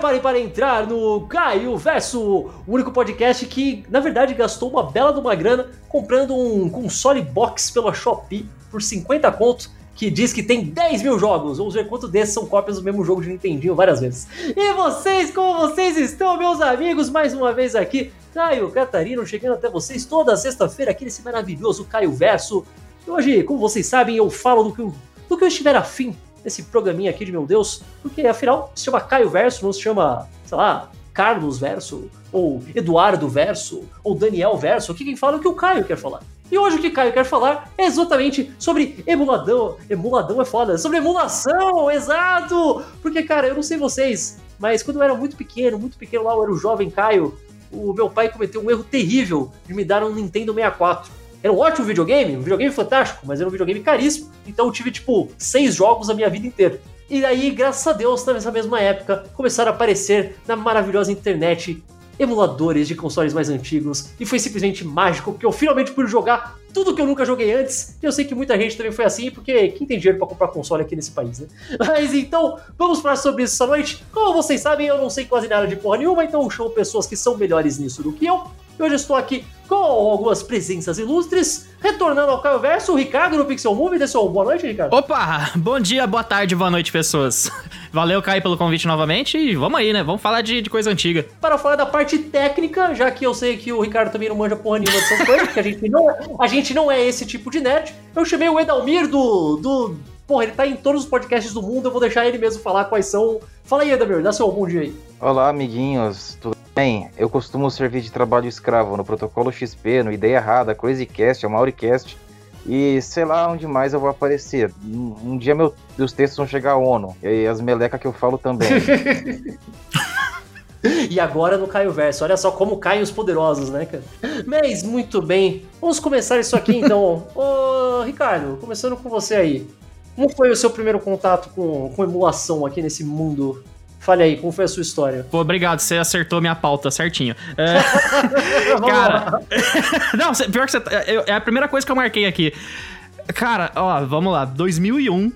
preparem para entrar no Caio Verso, o único podcast que, na verdade, gastou uma bela de uma grana comprando um console box pela Shopee por 50 contos que diz que tem 10 mil jogos. Vamos ver quantos desses são cópias do mesmo jogo de Nintendinho várias vezes. E vocês, como vocês estão, meus amigos? Mais uma vez aqui, Caio Catarino, chegando até vocês toda sexta-feira aqui nesse maravilhoso Caio Verso. E hoje, como vocês sabem, eu falo do que eu, do que eu estiver afim nesse programinha aqui de meu Deus, porque afinal se chama Caio Verso, não se chama, sei lá, Carlos Verso, ou Eduardo Verso, ou Daniel Verso. Aqui quem fala é o que o Caio quer falar. E hoje o que Caio quer falar é exatamente sobre emuladão. Emuladão é foda. Sobre emulação, exato! Porque, cara, eu não sei vocês, mas quando eu era muito pequeno, muito pequeno lá, eu era o jovem Caio, o meu pai cometeu um erro terrível de me dar um Nintendo 64. Era um ótimo videogame, um videogame fantástico, mas era um videogame caríssimo. Então eu tive, tipo, seis jogos a minha vida inteira. E aí, graças a Deus, nessa mesma época, começaram a aparecer na maravilhosa internet emuladores de consoles mais antigos. E foi simplesmente mágico, porque eu finalmente pude jogar tudo que eu nunca joguei antes. E eu sei que muita gente também foi assim, porque quem tem dinheiro para comprar console aqui nesse país, né? Mas então, vamos falar sobre isso essa noite. Como vocês sabem, eu não sei quase nada de porra nenhuma, então eu chamo pessoas que são melhores nisso do que eu. E hoje eu estou aqui com algumas presenças ilustres, retornando ao Caio Verso, o Ricardo no Pixel Movie. Dê seu boa noite, Ricardo. Opa! Bom dia, boa tarde, boa noite, pessoas. Valeu, Caio, pelo convite novamente e vamos aí, né? Vamos falar de, de, coisa antiga. Para falar da parte técnica, já que eu sei que o Ricardo também não manja porra nenhuma dessas coisas, porque a gente, não, é, a gente não é esse tipo de nerd, eu chamei o Edalmir do, do porra, ele tá em todos os podcasts do mundo, eu vou deixar ele mesmo falar quais são. Fala aí, Edamir, dá seu bom dia aí. Olá, amiguinhos, tudo bem? Eu costumo servir de trabalho escravo no Protocolo XP, no Ideia Errada, Crazycast, Mauricast e sei lá onde mais eu vou aparecer. Um, um dia meu, meus textos vão chegar à ONU, e as melecas que eu falo também. E agora no Caio Verso. Olha só como caem os poderosos, né, cara? Mas muito bem. Vamos começar isso aqui então. Ô, Ricardo, começando com você aí. Como foi o seu primeiro contato com, com emulação aqui nesse mundo? Fale aí, como foi a sua história? Pô, obrigado, você acertou minha pauta certinho. É... cara, não, pior que você. Tá, é a primeira coisa que eu marquei aqui. Cara, ó, vamos lá, 2001.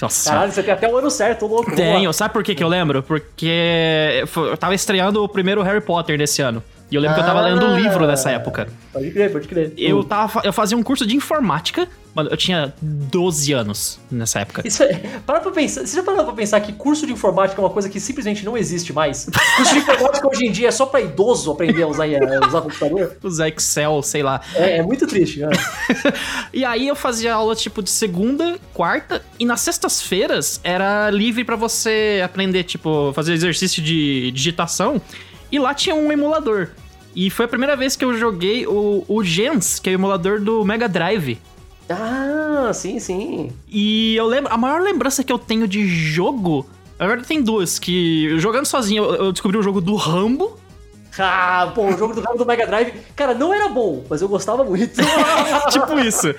Nossa. Caralho, você tem até o ano certo, louco. Tenho. Sabe por que, que eu lembro? Porque eu tava estreando o primeiro Harry Potter nesse ano. E eu lembro ah, que eu tava lendo um livro nessa época. Pode crer, pode crer. Eu, tava, eu fazia um curso de informática. Mano, eu tinha 12 anos nessa época. Isso é, para pra pensar. Você já parou pra pensar que curso de informática é uma coisa que simplesmente não existe mais? curso de informática hoje em dia é só pra idoso aprender a usar, a usar computador? Usar Excel, sei lá. É, é muito triste, né? e aí eu fazia aula tipo de segunda, quarta, e nas sextas-feiras era livre para você aprender, tipo, fazer exercício de digitação. E lá tinha um emulador. E foi a primeira vez que eu joguei o, o Gens, que é o emulador do Mega Drive. Ah, sim, sim. E eu lembro. A maior lembrança que eu tenho de jogo. Agora tem duas, que jogando sozinho eu descobri o jogo do Rambo. Ah, pô, o jogo do Rambo do Mega Drive, cara, não era bom, mas eu gostava muito. tipo isso.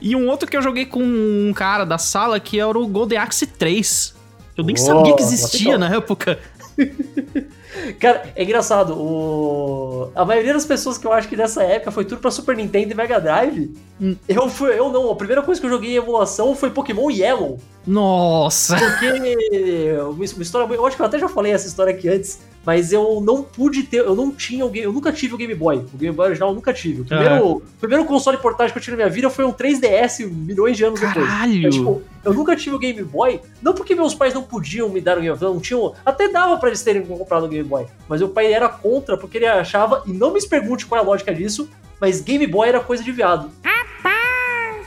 E um outro que eu joguei com um cara da sala que era o Golden Axe 3. Eu nem oh, sabia que existia na época. Cara, é engraçado. O... A maioria das pessoas que eu acho que nessa época foi tudo pra Super Nintendo e Mega Drive. Hum. Eu, fui, eu não. A primeira coisa que eu joguei em emulação foi Pokémon Yellow. Nossa! Porque. Uma história. Eu acho que eu até já falei essa história aqui antes mas eu não pude ter, eu não tinha o game, eu nunca tive o Game Boy. O Game Boy original eu nunca tive. O primeiro, uhum. primeiro console portátil que eu tive na minha vida foi um 3DS milhões de anos Caralho. depois. tipo, eu nunca tive o Game Boy, não porque meus pais não podiam me dar o Game Boy, não tinham, até dava para eles terem comprado o Game Boy, mas meu pai era contra porque ele achava, e não me pergunte qual é a lógica disso, mas Game Boy era coisa de viado. Rapaz!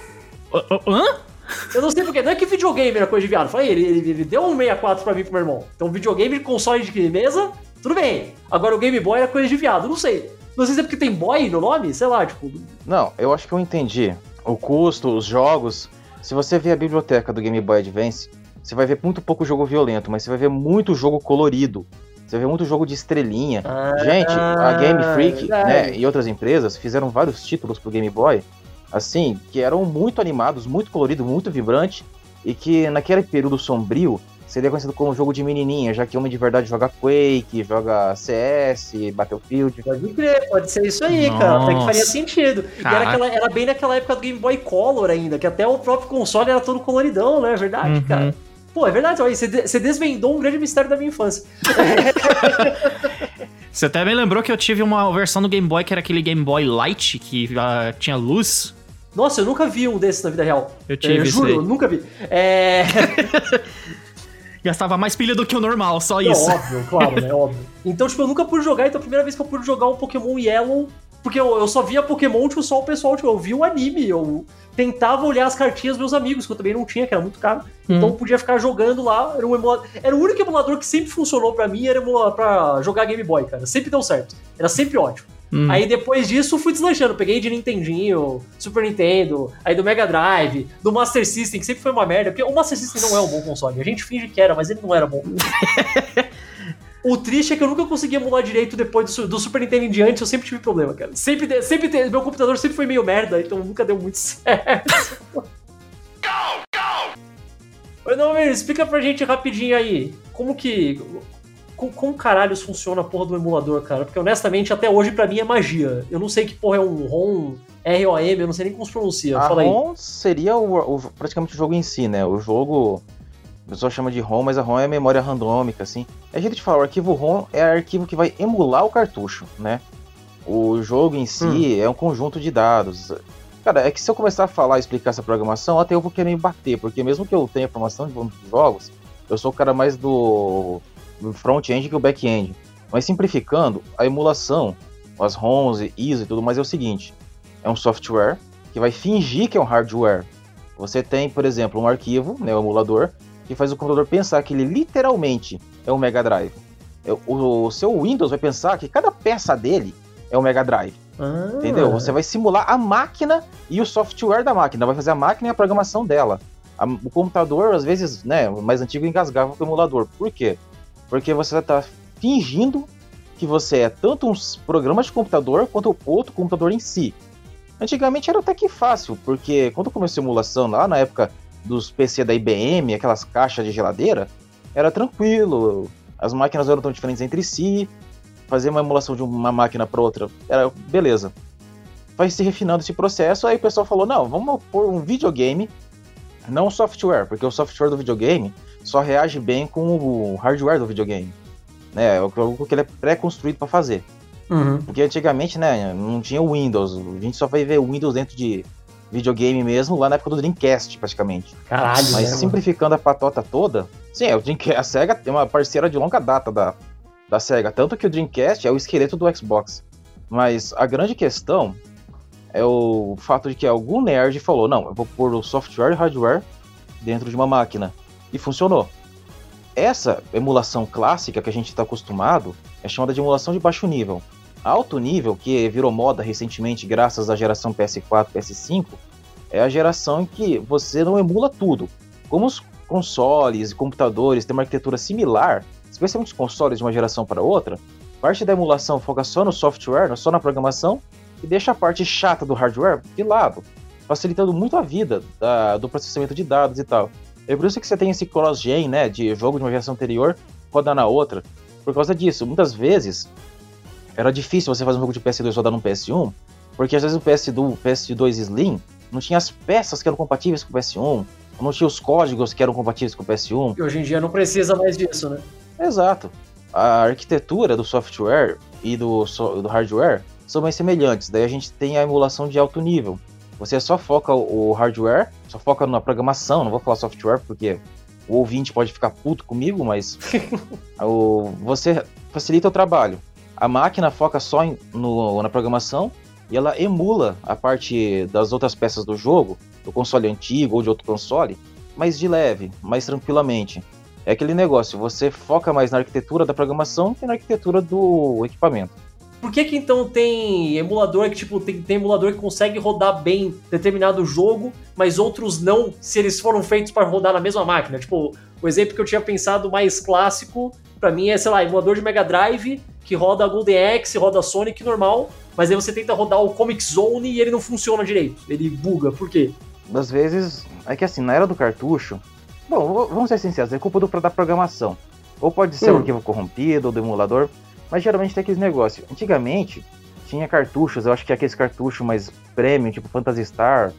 Hã? Eu não sei porquê, não é que videogame era coisa de viado. Falei, ele, ele, ele deu um 64 pra mim pro meu irmão. Então, videogame, console de mesa, tudo bem. Agora o Game Boy era coisa de viado, não sei. Não sei se é porque tem boy no nome, sei lá, tipo. Não, eu acho que eu entendi. O custo, os jogos. Se você ver a biblioteca do Game Boy Advance, você vai ver muito pouco jogo violento, mas você vai ver muito jogo colorido. Você vê muito jogo de estrelinha. Ah, Gente, a Game Freak né, e outras empresas fizeram vários títulos pro Game Boy, assim, que eram muito animados, muito coloridos, muito vibrantes, e que naquele período sombrio seria conhecido como jogo de menininha, já que homem de verdade joga Quake, joga CS, Battlefield. Pode crer, pode ser isso aí, Nossa. cara. Até que faria sentido. E era, aquela, era, bem naquela época do Game Boy Color ainda, que até o próprio console era todo coloridão, né? É verdade, uhum. cara. Pô, é verdade, olha, você, de- você desvendou um grande mistério da minha infância. Você até me lembrou que eu tive uma versão do Game Boy que era aquele Game Boy Light, que ah, tinha luz. Nossa, eu nunca vi um desses na vida real. Eu tive É, esse juro, eu nunca vi. É. Gastava mais pilha do que o normal, só Não, isso. óbvio, claro, né? Óbvio. Então, tipo, eu nunca pude jogar, então a primeira vez que eu pude jogar um Pokémon Yellow, porque eu, eu só via Pokémon, tipo, só o pessoal, tipo, eu via o anime, eu tentava olhar as cartinhas dos meus amigos, que eu também não tinha, que era muito caro. Então eu podia ficar jogando lá, era um emulador. Era o único emulador que sempre funcionou pra mim, era pra jogar Game Boy, cara. Sempre deu certo. Era sempre ótimo. Hum. Aí depois disso fui deslanchando. Peguei de Nintendinho, Super Nintendo, aí do Mega Drive, do Master System, que sempre foi uma merda, porque o Master System não é um bom console. A gente finge que era, mas ele não era bom. o triste é que eu nunca consegui emular direito depois do, do Super Nintendo em diante, eu sempre tive problema, cara. Sempre, de- sempre meu computador sempre foi meio merda, então nunca deu muito certo. Mas não, explica pra gente rapidinho aí, como que. Com, como caralhos funciona a porra do emulador, cara? Porque honestamente, até hoje pra mim é magia. Eu não sei que porra é um ROM, ROM, eu não sei nem como se pronuncia. A Fala aí. ROM seria o, o- praticamente o jogo em si, né? O jogo, o pessoal chama de ROM, mas a ROM é memória randômica, assim. É jeito de falar, o arquivo ROM é arquivo que vai emular o cartucho, né? O jogo em si é um conjunto de dados. Cara, é que se eu começar a falar e explicar essa programação, até eu vou querer me bater, porque mesmo que eu tenha formação de jogos, eu sou o cara mais do front-end que o back-end. Mas simplificando, a emulação, as ROMs, ISO e tudo mais é o seguinte: é um software que vai fingir que é um hardware. Você tem, por exemplo, um arquivo, né, o emulador, que faz o computador pensar que ele literalmente é um Mega Drive. É, O, o seu Windows vai pensar que cada peça dele é um Mega Drive. Ah. Entendeu? Você vai simular a máquina e o software da máquina, vai fazer a máquina e a programação dela. A- o computador, às vezes, né, o mais antigo engasgava com o emulador. Por quê? Porque você está fingindo que você é tanto um programa de computador quanto outro computador em si. Antigamente era até que fácil, porque quando começou a emulação lá na época dos PC da IBM, aquelas caixas de geladeira, era tranquilo. As máquinas eram tão diferentes entre si, fazer uma emulação de uma máquina para outra, era beleza. Vai se refinando esse processo, aí o pessoal falou: não, vamos pôr um videogame, não software, porque o software do videogame só reage bem com o hardware do videogame. Né, é algo que ele é pré-construído para fazer. Uhum. Porque antigamente, né, não tinha o Windows. A gente só vai ver o Windows dentro de videogame mesmo lá na época do Dreamcast, praticamente. Caralho, Mas né, mano? simplificando a patota toda, sim, é, o Dreamcast, a SEGA é uma parceira de longa data da, da SEGA. Tanto que o Dreamcast é o esqueleto do Xbox. Mas a grande questão é o fato de que algum nerd falou: não, eu vou pôr o software e hardware dentro de uma máquina. E funcionou. Essa emulação clássica que a gente está acostumado é chamada de emulação de baixo nível. Alto nível, que virou moda recentemente graças à geração PS4 PS5, é a geração em que você não emula tudo. Como os consoles e computadores têm uma arquitetura similar, especialmente os consoles de uma geração para outra, parte da emulação foca só no software, só na programação, e deixa a parte chata do hardware de lado, facilitando muito a vida da- do processamento de dados e tal. É por isso que você tem esse cross-gen, né, de jogo de uma geração anterior rodar na outra. Por causa disso, muitas vezes era difícil você fazer um jogo de PS2 rodar num PS1, porque às vezes o PS2, PS2 Slim não tinha as peças que eram compatíveis com o PS1, não tinha os códigos que eram compatíveis com o PS1. E hoje em dia não precisa mais disso, né? Exato. A arquitetura do software e do, do hardware são mais semelhantes. Daí a gente tem a emulação de alto nível. Você só foca o hardware, só foca na programação, não vou falar software porque o ouvinte pode ficar puto comigo, mas o- você facilita o trabalho. A máquina foca só em- no- na programação e ela emula a parte das outras peças do jogo, do console antigo ou de outro console, mas de leve, mais tranquilamente. É aquele negócio, você foca mais na arquitetura da programação que na arquitetura do equipamento. Por que que então tem emulador que, tipo, tem, tem emulador que consegue rodar bem determinado jogo, mas outros não, se eles foram feitos para rodar na mesma máquina? Tipo, o exemplo que eu tinha pensado mais clássico, pra mim é, sei lá, emulador de Mega Drive, que roda Golden Axe, roda Sonic normal, mas aí você tenta rodar o Comic Zone e ele não funciona direito. Ele buga, por quê? Às vezes, é que assim, na era do cartucho, bom, vamos ser sinceros, é culpa do, da programação. Ou pode ser Hum. o arquivo corrompido, ou do emulador, mas geralmente tem aqueles negócios. Antigamente, tinha cartuchos, eu acho que aqueles cartuchos mais premium, tipo Phantasy Star,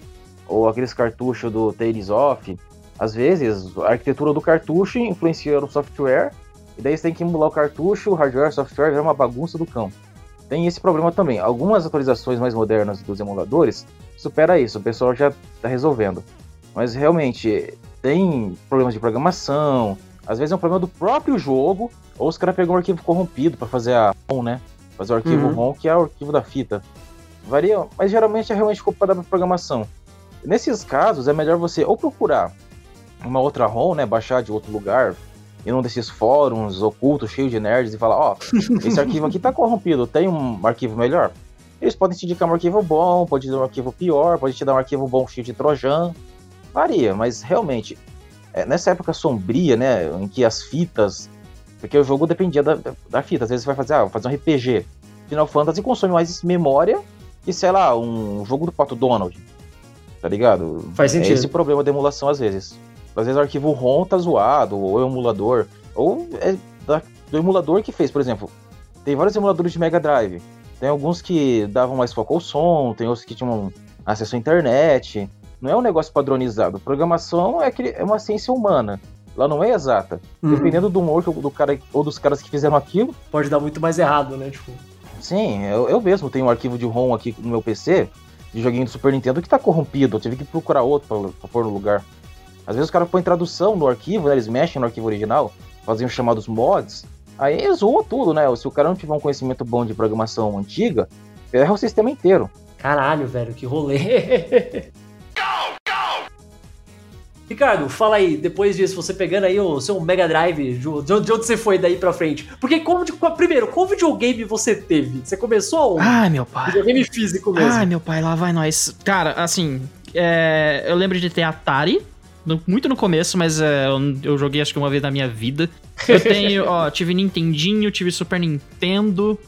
ou aqueles cartuchos do Tales of, Às vezes, a arquitetura do cartucho influencia no software, e daí você tem que emular o cartucho, o hardware, o software, vira uma bagunça do cão. Tem esse problema também. Algumas atualizações mais modernas dos emuladores supera isso, o pessoal já está resolvendo. Mas realmente, tem problemas de programação, às vezes é um problema do próprio jogo, ou os caras pegam um arquivo corrompido para fazer a ROM, né? Fazer o arquivo uhum. ROM, que é o arquivo da fita. Varia, mas geralmente é realmente culpa da programação. Nesses casos, é melhor você ou procurar uma outra ROM, né? Baixar de outro lugar, em um desses fóruns ocultos, cheios de nerds, e falar: Ó, oh, esse arquivo aqui tá corrompido, tem um arquivo melhor? Eles podem te indicar um arquivo bom, pode te dar um arquivo pior, pode te dar um arquivo bom cheio de Trojan. Varia, mas realmente, é, nessa época sombria, né, em que as fitas. Porque o jogo dependia da, da fita. Às vezes você vai fazer, ah, vou fazer um RPG. Final Fantasy consome mais memória que, sei lá, um jogo do Pato Donald. Tá ligado? Faz sentido. É esse problema da emulação às vezes. Às vezes o arquivo ROM tá zoado, ou o emulador. Ou é da, do emulador que fez, por exemplo. Tem vários emuladores de Mega Drive. Tem alguns que davam mais foco ao som, tem outros que tinham acesso à internet. Não é um negócio padronizado. Programação é, é uma ciência humana. Ela não é exata. Uhum. Dependendo do humor do cara ou dos caras que fizeram aquilo. Pode dar muito mais errado, né? Tipo... Sim, eu, eu mesmo tenho um arquivo de ROM aqui no meu PC, de joguinho do Super Nintendo, que tá corrompido. Eu tive que procurar outro pra, pra pôr no lugar. Às vezes os caras põem tradução no arquivo, né? Eles mexem no arquivo original, fazem os chamados mods. Aí zoa tudo, né? Se o cara não tiver um conhecimento bom de programação antiga, erra o sistema inteiro. Caralho, velho, que rolê. Ricardo, fala aí, depois disso, você pegando aí o seu Mega Drive, de onde você foi daí pra frente? Porque, como, primeiro, qual videogame você teve? Você começou Ai, meu pai. Videogame físico mesmo. Ai, meu pai, lá vai nós. Cara, assim, é, eu lembro de ter Atari, muito no começo, mas é, eu, eu, joguei acho que uma vez na minha vida. Eu tenho, ó, tive Nintendinho, tive Super Nintendo,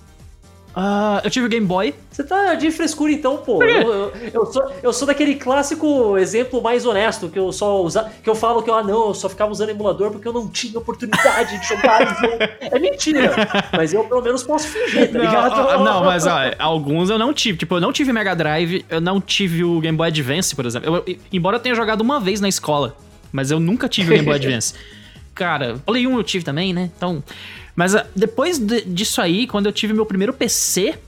Uh, eu tive o Game Boy. Você tá de frescura então, pô. Eu, eu, eu, sou, eu sou daquele clássico exemplo mais honesto, que eu só usa, que eu falo que eu, ah, não, eu só ficava usando emulador porque eu não tinha oportunidade de jogar. É mentira. Mas eu pelo menos posso fingir, tá ligado? Não, não mas ó, alguns eu não tive. Tipo, eu não tive Mega Drive, eu não tive o Game Boy Advance, por exemplo. Eu, embora eu tenha jogado uma vez na escola, mas eu nunca tive o Game Boy Advance. Cara, Play 1 eu tive também, né? Então. Mas ah, depois de, disso aí, quando eu tive meu primeiro PC,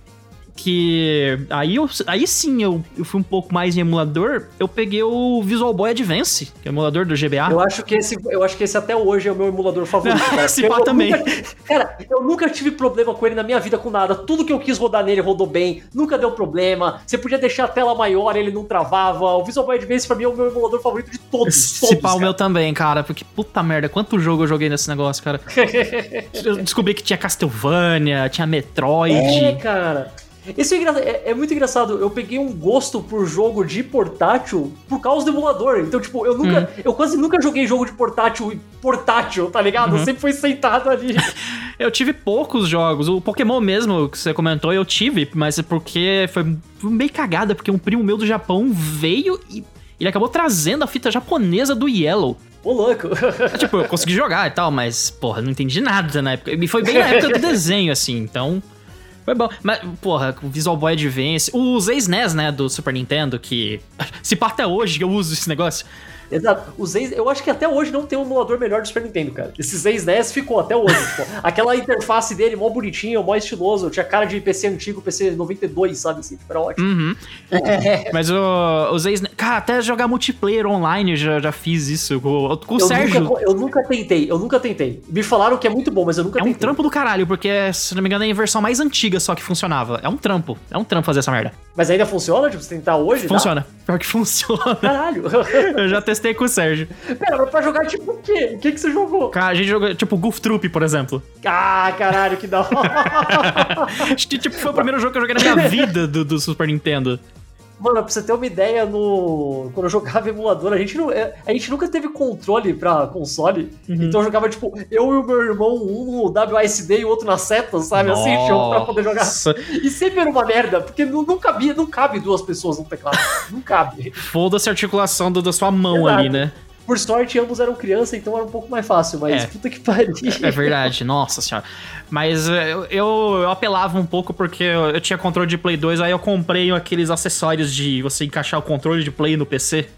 que aí, eu, aí sim eu, eu fui um pouco mais em emulador, eu peguei o Visual Boy Advance, que é o emulador do GBA. Eu acho que esse, eu acho que esse até hoje é o meu emulador favorito. Cara. esse pá também. Nunca, cara, eu nunca tive problema com ele na minha vida com nada. Tudo que eu quis rodar nele rodou bem, nunca deu problema. Você podia deixar a tela maior, ele não travava. O Visual Boy Advance pra mim é o meu emulador favorito de todos. Esse todos, pá o meu também, cara, porque puta merda, quanto jogo eu joguei nesse negócio, cara. eu descobri que tinha Castlevania, tinha Metroid. É, cara. Isso é, é, é, muito engraçado. Eu peguei um gosto por jogo de portátil por causa do emulador. Então, tipo, eu nunca. Uhum. Eu quase nunca joguei jogo de portátil portátil, tá ligado? Uhum. Eu sempre fui sentado ali. eu tive poucos jogos. O Pokémon mesmo, que você comentou, eu tive, mas é porque foi meio cagada, porque um primo meu do Japão veio e ele acabou trazendo a fita japonesa do Yellow. Ô, louco! tipo, eu consegui jogar e tal, mas, porra, não entendi nada na época. E foi bem na época do desenho, assim, então. Foi bom. Mas, porra, o Visual Boy Advance. Os ex-NES, né, do Super Nintendo, que. Se parte até hoje eu uso esse negócio. Exato. Os ex, eu acho que até hoje não tem um emulador melhor do Super Nintendo, cara. Esses ex-NES ficou até hoje. tipo, aquela interface dele, mó bonitinho, mó estiloso. Tinha cara de PC antigo, PC 92, sabe assim? Tipo, era ótimo. Uhum. É. Mas o, os ex Cara, até jogar multiplayer online já, já fiz isso com, com o eu Sérgio. Nunca, eu nunca tentei, eu nunca tentei. Me falaram que é muito bom, mas eu nunca é tentei. É um trampo do caralho, porque, se não me engano, é a versão mais antiga só que funcionava. É um trampo. É um trampo fazer essa merda. Mas ainda funciona? Tipo, você tentar hoje? Funciona. Dá? Pior que funciona. Caralho. eu já testei com o Sérgio. Pera, mas pra jogar tipo o quê? O que, que você jogou? Cara, a gente jogou tipo Goof Troop, por exemplo. Ah, caralho, que da hora. Acho que tipo, foi o primeiro jogo que eu joguei na minha vida do, do Super Nintendo. Mano, pra você ter uma ideia, no... quando eu jogava emulador, a gente, não... É, a gente nunca teve controle pra console. Uhum. Então eu jogava, tipo, eu e o meu irmão, um no WASD e o outro na seta, sabe? Nossa. Assim, tinha pra poder jogar. E sempre era uma merda, porque não, não cabia, não cabe duas pessoas no teclado. não cabe. Foda-se a articulação do, da sua mão Exato. ali, né? Por sorte, ambos eram criança, então era um pouco mais fácil, mas é. puta que pariu. É verdade, nossa senhora. Mas eu, eu, eu, apelava um pouco porque eu, eu tinha controle de Play 2, aí eu comprei aqueles acessórios de você encaixar o controle de Play no PC.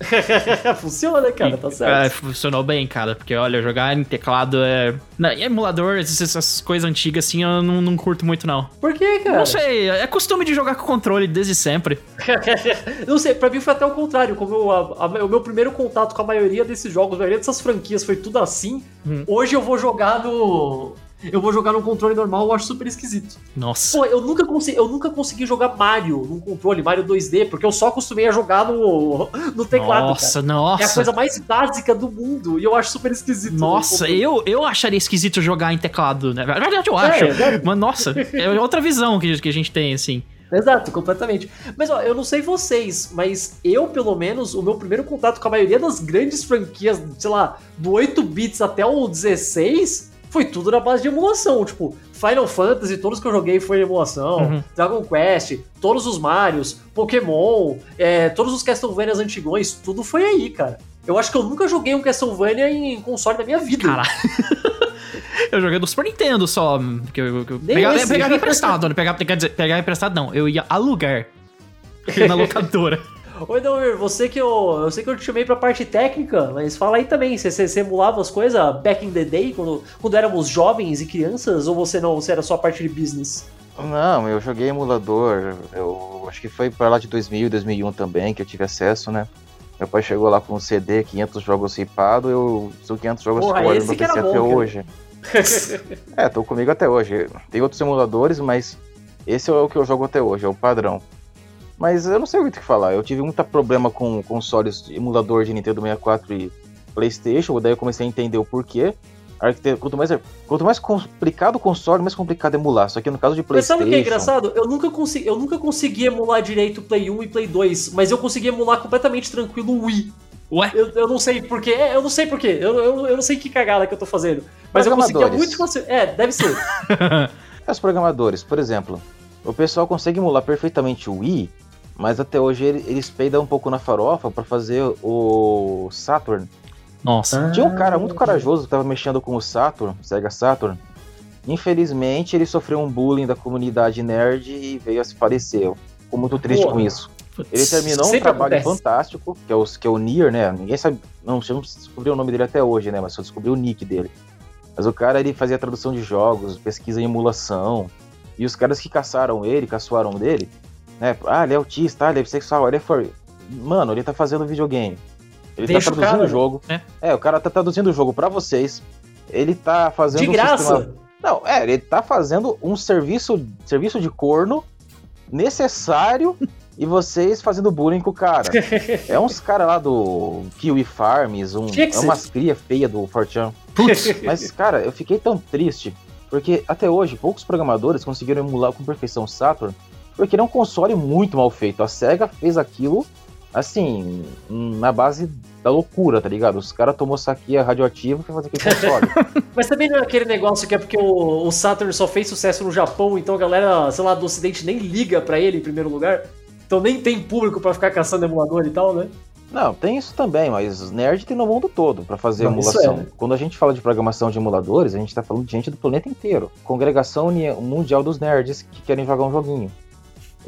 Funciona, cara, tá certo. É, funcionou bem, cara, porque olha, jogar em teclado é. Na, em emulador, essas, coisas antigas assim, eu não, não curto muito, não. Por quê, cara? Não sei, é costume de jogar com controle desde sempre. não sei, pra mim foi até o contrário. Como eu, a- a- o meu primeiro contato com a maioria desses jogos, a maioria dessas franquias foi tudo assim. Hum. Hoje eu vou jogar no. Eu vou jogar no controle normal, eu acho super esquisito. Nossa. Pô, eu nunca, consegui, eu nunca consegui jogar Mario num controle, Mario 2D, porque eu só acostumei a jogar no, no teclado. nossa, cara. É a nossa. coisa mais básica do mundo. E eu acho super esquisito. no Nossa, eu, eu acharia esquisito jogar em teclado, né? Na verdade, eu acho. É, né? Mas, nossa, é outra visão que, que a gente tem, assim. Exato, completamente. Mas ó, eu não sei vocês, mas eu, pelo menos, o meu primeiro contato com a maioria das grandes franquias, sei lá, do 8 bits até o 16, foi tudo na base de emulação. Tipo, Final Fantasy, todos que eu joguei foi emulação, Uhum. Dragon Quest, todos os Marios, Pokémon, é, todos os Castlevanias antigões, tudo foi aí, cara. Eu acho que eu nunca joguei um Castlevania em console da minha vida. Caralho. eu joguei do Super Nintendo só. Que eu, que eu pegava, esse. pegava emprestado, né? Pegava, quer dizer, pegava emprestado não. Eu ia alugar. na locadora. Oi, Delmir, você que eu. Eu sei que eu te chamei pra parte técnica, mas fala aí também. Você, você, emulava as coisas back in the day, quando, quando éramos jovens e crianças, ou você não? Você era só a parte de business? Não, eu joguei emulador. Eu acho que foi pra lá de 2000, 2001 também que eu tive acesso, né? Meu pai chegou lá com um CD, 500 jogos ripado, eu sou 500 jogos Porra, que era PC bom, até hoje. É, tô comigo até hoje. Tem outros emuladores, mas esse é o que eu jogo até hoje, é o padrão. Mas eu não sei muito o que falar. Eu tive muito problema com consoles de emulador de Nintendo 64 e PlayStation, daí eu comecei a entender o porquê. Arquite- Quanto mais, quanto mais complicado o console, mais complicado emular. Só que no caso de Mas PlayStation. sabe o que é engraçado? Eu nunca, consegui, eu nunca consegui emular direito o Play 1 e Play 2, mas eu consegui emular completamente tranquilo o Wii. Ué? Eu, eu não sei porquê. É, eu não sei porquê. Eu, eu, eu não sei que cagada que eu tô fazendo. Mas eu conseguia muito. É, deve ser. Os programadores, por exemplo, o pessoal consegue emular perfeitamente o Wii, mas até hoje ele- eles peidam um pouco na farofa pra fazer o Saturn. Nossa. Tinha um cara muito corajoso que tava mexendo com o Saturn, Sega Saturn. Infelizmente, ele sofreu um bullying da comunidade nerd e veio a se falecer. Eu Fico muito triste Porra. com isso. Ele terminou um trabalho acontece. fantástico, que é, o, que é o Nier, né? Ninguém sabe. Não, você não descobriu o nome dele até hoje, né? Mas só descobriu o nick dele. Mas o cara ele fazia tradução de jogos, pesquisa em emulação. E os caras que caçaram ele, caçoaram dele, né? Ah, ele é autista, ah, ele é bissexual, ele é furry. Mano, ele tá fazendo videogame. Ele Deixa tá o traduzindo cara, o jogo. né? É, o cara tá traduzindo o jogo pra vocês. Ele tá fazendo De um graça. sistema- Não, é, ele tá fazendo um serviço, serviço de corno necessário e vocês fazendo bullying com o cara. É uns caras lá do Kiwi Farms, um, é umas cria feia do Fortran. Mas, cara, eu fiquei tão triste, porque até hoje poucos programadores conseguiram emular com perfeição o Saturn, porque ele é um console muito mal feito. A SEGA fez aquilo, assim, na base da loucura, tá ligado? Os caras tomou saquia radioativo pra fazer aquele console. Mas também não é aquele negócio que é porque o, o Saturn só fez sucesso no Japão, então a galera, sei lá, do ocidente nem liga pra ele em primeiro lugar. Então nem tem público pra ficar caçando emulador e tal, né? Não, tem isso também, mas nerd tem no mundo todo pra fazer Não, emulação. é. Quando a gente fala de programação de emuladores, a gente tá falando de gente do planeta inteiro. Congregação Mundial dos Nerds que querem jogar um joguinho.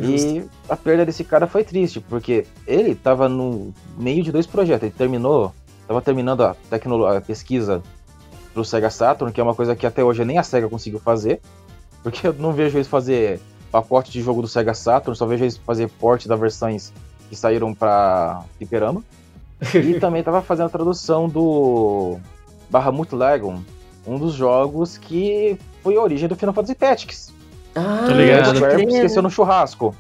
E a perda desse cara foi triste, porque ele tava no meio de dois projetos. Ele terminou, tava terminando a, tecnolo- a pesquisa pro Sega Saturn, que é uma coisa que até hoje nem a Sega conseguiu fazer, porque eu não vejo eles fazer pacote de jogo do Sega Saturn, só vejo eles fazer porte das versões que saíram pra Fliperama. E também tava fazendo a tradução do Bahamut Lagoon, um dos jogos que foi a origem do Final Fantasy Tactics. Ah, Tô ligado. O esqueceu no churrasco.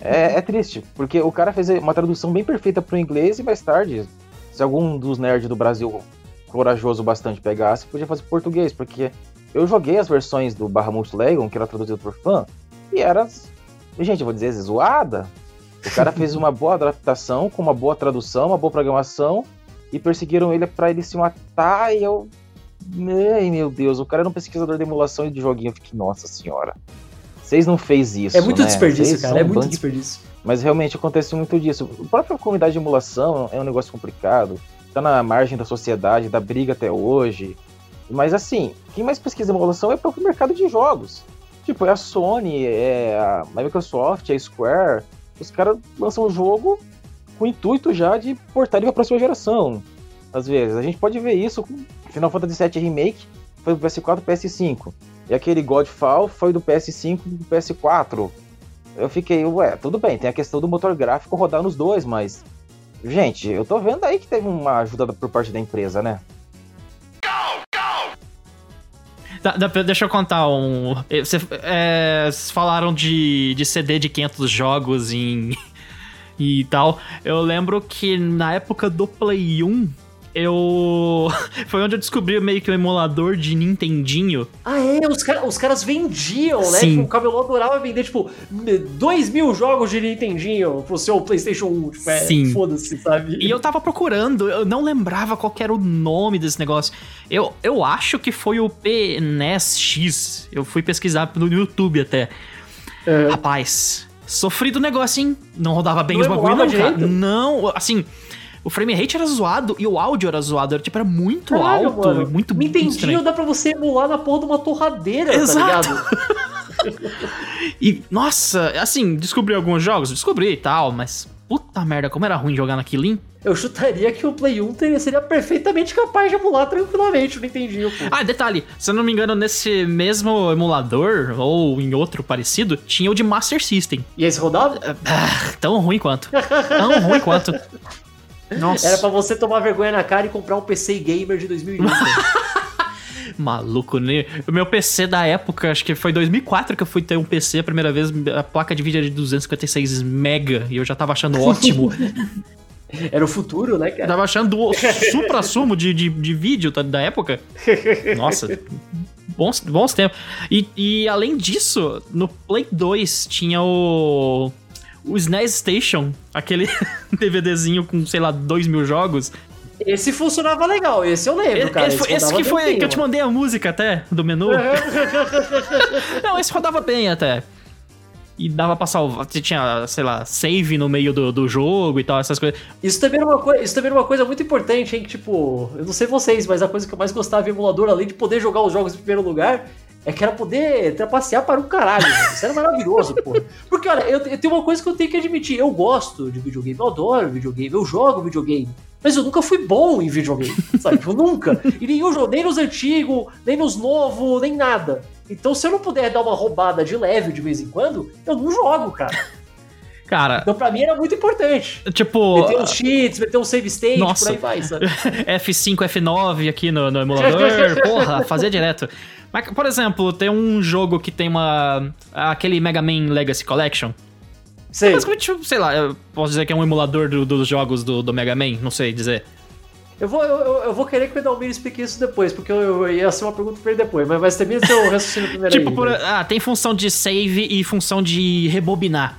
É, é triste, porque o cara fez uma tradução bem perfeita pro inglês e mais tarde, se algum dos nerds do Brasil corajoso bastante pegasse, podia fazer português, porque eu joguei as versões do Bahamut Legon, que era traduzido por fã, e era, gente, eu vou dizer, zoada. O cara fez uma boa adaptação, com uma boa tradução, uma boa programação, e perseguiram ele pra ele se matar, e eu... Ai, meu Deus, o cara era um pesquisador de emulação e de joguinho, eu fiquei, nossa senhora. Vocês não fez isso, É muito né? desperdício, Vocês cara. É um muito de desperdício. mas realmente acontece muito disso. A própria comunidade de emulação é um negócio complicado. Tá na margem da sociedade, da briga até hoje. Mas assim, quem mais pesquisa emulação é o próprio mercado de jogos. Tipo, é a Sony, é a Microsoft, é a Square. Os caras lançam o jogo com o intuito já de portar ele pra próxima geração. Às vezes, a gente pode ver isso com Final Fantasy VII Remake, foi do PS4 e PS5. E aquele Godfall foi do PS5 e do PS4. Eu fiquei, ué, tudo bem, tem a questão do motor gráfico rodar nos dois, mas. Gente, eu tô vendo aí que teve uma ajuda por parte da empresa, né? Deixa eu contar um. Você, é, vocês falaram de, de CD de 500 jogos em, e tal. Eu lembro que na época do Play 1, eu. Foi onde eu descobri meio que o emulador de Nintendinho. Ah, é, os, cara- os caras vendiam, né? Tipo, o Camelot adorava vender, tipo, 2 mil jogos de Nintendinho pro seu PlayStation 1. Tipo, é, Sim. foda-se, sabe? E eu tava procurando, eu não lembrava qual era o nome desse negócio. Eu, eu acho que foi o PNES-X. Eu fui pesquisar no YouTube até. É. Rapaz, sofri do negócio, hein? Não rodava bem Não os bagulho, não, cara. direito? Não, assim. O frame rate era zoado e o áudio era zoado. Era, tipo, era muito Caralho, alto, mano. muito Nintendinho estranho. dá pra você emular na porra de uma torradeira, Exato. tá ligado? E, nossa, assim, descobri alguns jogos? Descobri e tal, mas puta merda, como era ruim jogar naquilo, hein? Eu chutaria que o Play 1 teria, seria perfeitamente capaz de emular tranquilamente o Nintendinho, pô. Ah, detalhe, se eu não me engano, nesse mesmo emulador, ou em outro parecido, tinha o de Master System. E esse rodava? Ah, tão ruim quanto. Tão ruim quanto. Nossa, Era pra você tomar vergonha na cara e comprar um PC gamer de 2020. maluco, né? O meu PC da época, acho que foi 2004 que eu fui ter um PC a primeira vez, a placa de vídeo era de 256 mega, e eu já tava achando ótimo. Era o futuro, né, cara? tava achando o supra-sumo de, de, de vídeo da época. Nossa, bons, bons tempos. E, e além disso, no Play 2 tinha o. O SNES Station, aquele DVDzinho com, sei lá, 2 mil jogos. Esse funcionava legal, esse eu lembro, cara. esse, esse rodava que foi bem, que eu te mandei a música até do menu. Não, esse rodava bem até. E dava pra salvar. Tinha, sei lá, save no meio do, do jogo e tal, essas coisas. Isso também, era uma coi- isso também era uma coisa muito importante, hein? Que, tipo, eu não sei vocês, mas a coisa que eu mais gostava em emulador, além de poder jogar os jogos em primeiro lugar, é que era poder trapacear para o caralho. mano. Isso era maravilhoso, pô. Porque, olha, eu, eu tenho uma coisa que eu tenho que admitir. Eu gosto de videogame, eu adoro videogame, eu jogo videogame. Mas eu nunca fui bom em videogame, sabe? Tipo, nunca. E nenhum jogo, nem nos antigos, nem nos novos, nem nada. Então, se eu não puder dar uma roubada de leve de vez em quando, eu não jogo, cara. Cara, Então, pra mim, era muito importante. tipo. Meter uns cheats, meter um save state, Nossa. por aí vai, sabe? F5, F9 aqui no, no emulador, porra, fazia direto. Mas, por exemplo, tem um jogo que tem uma. aquele Mega Man Legacy Collection. Sei. Basicamente, sei lá, eu posso dizer que é um emulador do- dos jogos do, do Mega Man, não sei dizer. Eu vou, eu, eu- vou querer que o Edalmir explique isso depois, porque eu, eu ia ser uma pergunta pra ele depois, mas, mas termina seu raciocínio primeiro tipo, aí, por- né? ah, tem função de save e função de rebobinar.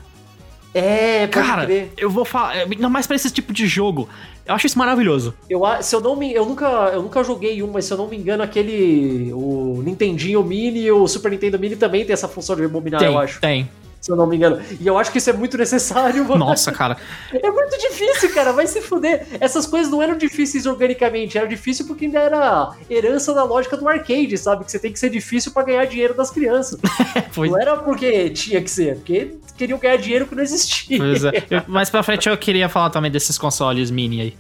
É, pode Cara, crer. eu vou falar, ainda mais pra esse tipo de jogo. Eu acho isso maravilhoso. Eu, se eu não me, eu nunca, eu nunca joguei um, mas se eu não me engano, aquele o Nintendinho Mini e o Super Nintendo Mini também tem essa função de rebobinar, tem, eu acho. tem. Se eu não me engano. E eu acho que isso é muito necessário, mano. Nossa, cara. É muito difícil, cara. Vai se fuder. Essas coisas não eram difíceis organicamente. Era difícil porque ainda era herança da lógica do arcade, sabe? Que você tem que ser difícil pra ganhar dinheiro das crianças. Foi, Não era porque tinha que ser, porque queriam ganhar dinheiro que não existia. pois é. Eu- mais pra frente eu queria falar também desses consoles mini aí.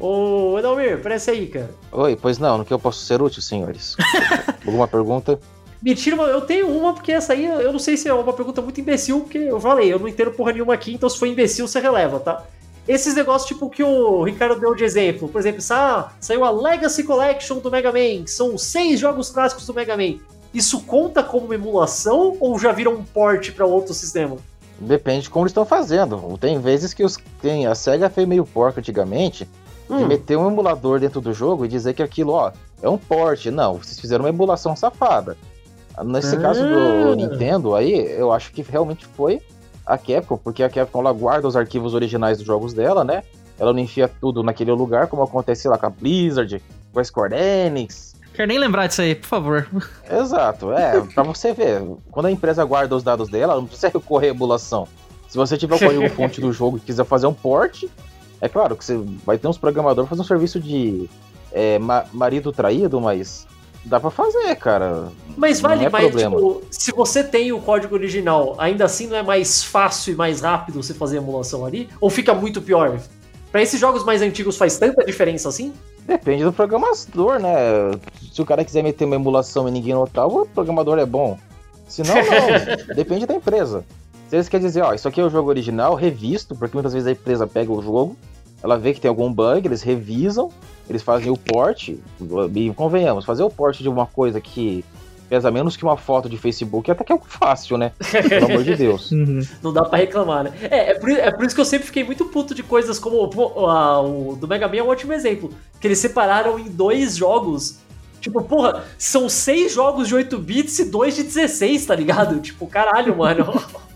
Ô, Edalmir, parece aí, cara. Oi, pois não, no que eu posso ser útil, senhores? Alguma pergunta? Mentira, mas eu tenho uma, porque essa aí eu não sei se é uma pergunta muito imbecil, porque eu falei, eu não entendo porra nenhuma aqui, então se for imbecil, você releva, tá? Esses negócios, tipo, que o Ricardo deu de exemplo. Por exemplo, sa- saiu a Legacy Collection do Mega Man, que são seis jogos clássicos do Mega Man. Isso conta como uma emulação ou já vira um port pra outro sistema? Depende de como eles estão fazendo. Tem vezes que os, tem, a SEGA fez meio porco antigamente de Hum, meter um emulador dentro do jogo e dizer que aquilo, ó, é um port. Não, vocês fizeram uma emulação safada. Nesse Ah. caso do Nintendo aí, eu acho que realmente foi a Capcom, porque a Capcom ela guarda os arquivos originais dos jogos dela, né? Ela não enfia tudo naquele lugar, como acontece lá com a Blizzard, com a Square Enix. Quero nem lembrar disso aí, por favor. Exato, é, pra você ver, quando a empresa guarda os dados dela, ela não precisa recorrer à emulação. Se você tiver o código fonte do jogo e quiser fazer um port, é claro que você vai ter uns programadores fazendo um serviço de é, ma- marido traído, mas Dá pra fazer, cara. Mas vale, é mas tipo, se você tem o código original, ainda assim não é mais fácil e mais rápido você fazer a emulação ali? Ou fica muito pior? Pra esses jogos mais antigos faz tanta diferença assim? Depende do programador, né? Se o cara quiser meter uma emulação e ninguém notar, o programador é bom. Se não, não. Depende da empresa. Se eles querem dizer, ó, isso aqui é o jogo original, revisto, porque muitas vezes a empresa pega o jogo, ela vê que tem algum bug, eles revisam, eles fazem o port, e convenhamos, fazer o port de uma coisa que pesa menos que uma foto de Facebook até que é fácil, né? Pelo amor de Deus. Uhum. Não dá pra reclamar, né? É, é por, é por isso que eu sempre fiquei muito puto de coisas como pô, a- o do Mega Man é um ótimo exemplo. Que eles separaram em dois jogos. Tipo, porra, são seis jogos de 8 bits e dois de 16, tá ligado? Tipo, caralho, mano.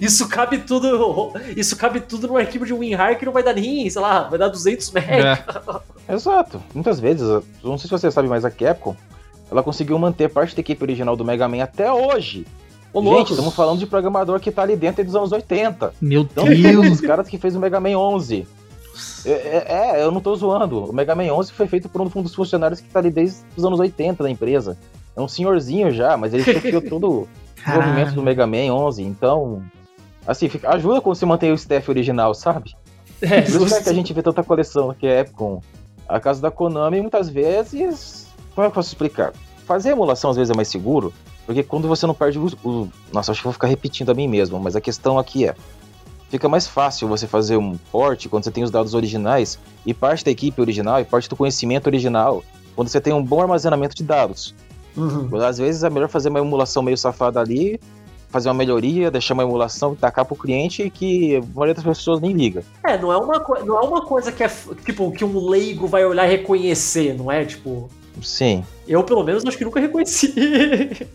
Isso cabe tudo. Isso cabe tudo no arquivo de WinRAR que não vai dar nem, sei lá, vai dar 200 MB. É. Exato. Muitas vezes, não sei se você sabe, mas a Capcom, ela conseguiu manter parte da equipe original do Mega Man até hoje. Ô, Gente, estamos falando de programador que tá ali dentro dos anos 80. Meu Então, Deus. os caras que fez o Mega Man 11. É, é- é, eu não tô zoando. O Mega Man 11 foi feito por um dos funcionários que tá ali desde os anos 80 da empresa. É um senhorzinho já, mas ele sofreu todo Caralho. do Mega Man 11. Então, assim, fica- ajuda quando você mantém o staff original, sabe? É, Por isso que a gente vê tanta coleção que é Epcom. A casa da Konami, muitas vezes. Como é que eu posso explicar? Fazer emulação às vezes é mais seguro, porque quando você não perde o. o- Nossa, acho que vou ficar repetindo a mim mesmo, mas a questão aqui é. Fica mais fácil você fazer um port quando você tem os dados originais e parte da equipe original e parte do conhecimento original, quando você tem um bom armazenamento de dados. Uhum. Às vezes é melhor fazer uma emulação meio safada ali, fazer uma melhoria, deixar uma emulação, tacar pro cliente que a maioria das pessoas nem liga. É, não é, uma, não é uma coisa que é tipo que um leigo vai olhar e reconhecer, não é? Tipo, Sim. eu pelo menos acho que nunca reconheci.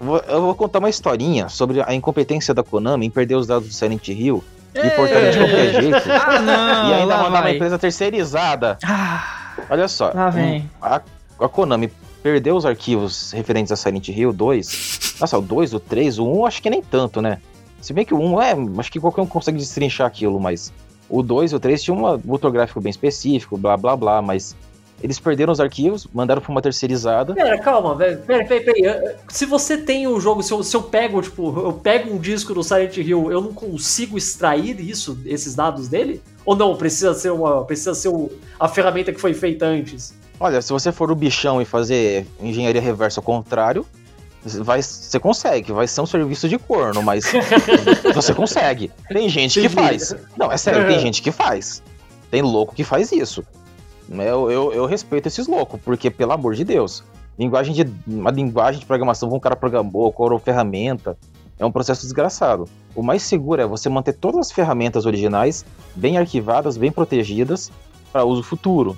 Vou- Eu vou contar uma historinha sobre a incompetência da Konami em perder os dados do Silent Hill e importar de qualquer jeito. Ah, não. e ainda mandar uma vai. empresa terceirizada. Ah, Olha só. Lá vem. A, a Konami perdeu os arquivos referentes a Silent Hill 2. Nossa, o 2, o 3, o 1 acho que nem tanto, né? Se bem que o 1 é. Acho que qualquer um consegue destrinchar aquilo, mas. O 2 e o 3 tinham um motor gráfico bem específico, blá blá blá, mas. Eles perderam os arquivos, mandaram pra uma terceirizada. Pera, calma, velho. Pera, pera, pera. Se você tem o jogo, se eu, se eu pego, tipo, eu pego um disco do Silent Hill, eu não consigo extrair isso, esses dados dele? Ou não, precisa ser uma. Precisa ser o- a ferramenta que foi feita antes? Olha, se você for o bichão e fazer engenharia reversa ao contrário, vai, você consegue, vai ser um serviço de corno, mas você consegue. Tem gente que faz. Não, é sério, tem gente que faz. Tem louco que faz isso. Eu, eu, eu respeito esses loucos, porque, pelo amor de Deus, linguagem de, uma linguagem de programação, um cara programou, qual ferramenta, é um processo desgraçado. O mais seguro é você manter todas as ferramentas originais bem arquivadas, bem protegidas, para uso futuro.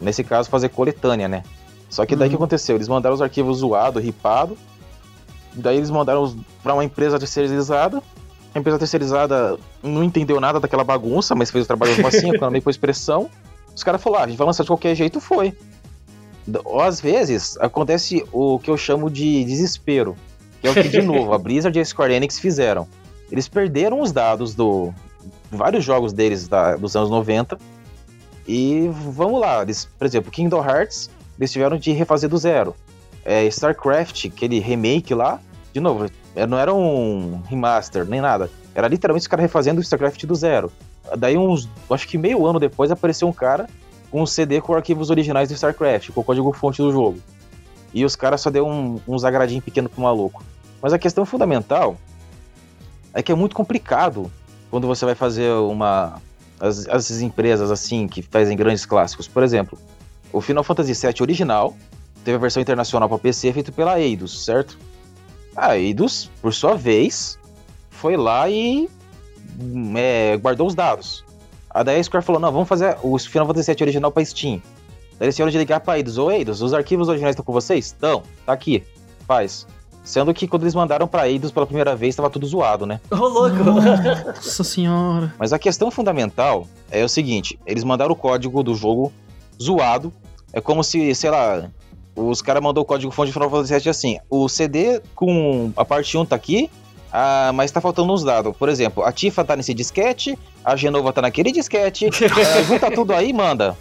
Nesse caso, fazer coletânea, né? Só que daí o que Uhum. aconteceu? Eles mandaram os arquivos zoado, ripado. Daí eles mandaram para uma empresa terceirizada. A empresa terceirizada não entendeu nada daquela bagunça, mas fez o trabalho mesmo assim, a Konami pôs pressão. Os caras falaram, ah, a gente vai lançar de qualquer jeito, foi. Às vezes acontece o que eu chamo de desespero, que é o que, de novo, a Blizzard e a Square Enix fizeram. Eles perderam os dados do vários jogos deles da- dos anos 90 e vamos lá, eles, por exemplo, Kingdom Hearts, eles tiveram de refazer do zero. É, StarCraft, aquele remake lá, de novo, é, não era um remaster nem nada. Era literalmente os caras refazendo o StarCraft do zero. Daí, uns, acho que meio ano depois, apareceu um cara com um CD com arquivos originais do StarCraft, com o código-fonte do jogo. E os caras só deu um, uns agradinhos pequeno pro maluco. Mas a questão fundamental é que é muito complicado quando você vai fazer uma. As, as empresas assim que fazem grandes clássicos. Por exemplo, o Final Fantasy VII original teve a versão internacional para PC feita pela Eidos, certo? A Eidos, por sua vez, foi lá e hum, é, guardou os dados. A daí a Square falou: não, vamos fazer o Final Fantasy VII original para Steam. Daí eles tiveram de ligar pra Eidos: Ô Eidos, os arquivos originais estão com vocês? Estão, tá aqui, faz. Sendo que quando eles mandaram pra Eidos pela primeira vez, tava tudo zoado, né? Ô, louco. Nossa senhora. Mas a questão fundamental é o seguinte: eles mandaram o código do jogo zoado. É como se, sei lá, os caras mandou o código fonte de Final Fantasy VII assim: o CD com a parte 1 tá aqui, ah, mas tá faltando uns dados. Por exemplo, a Tifa tá nesse disquete, a Genova tá naquele disquete, é, junta tudo aí e manda.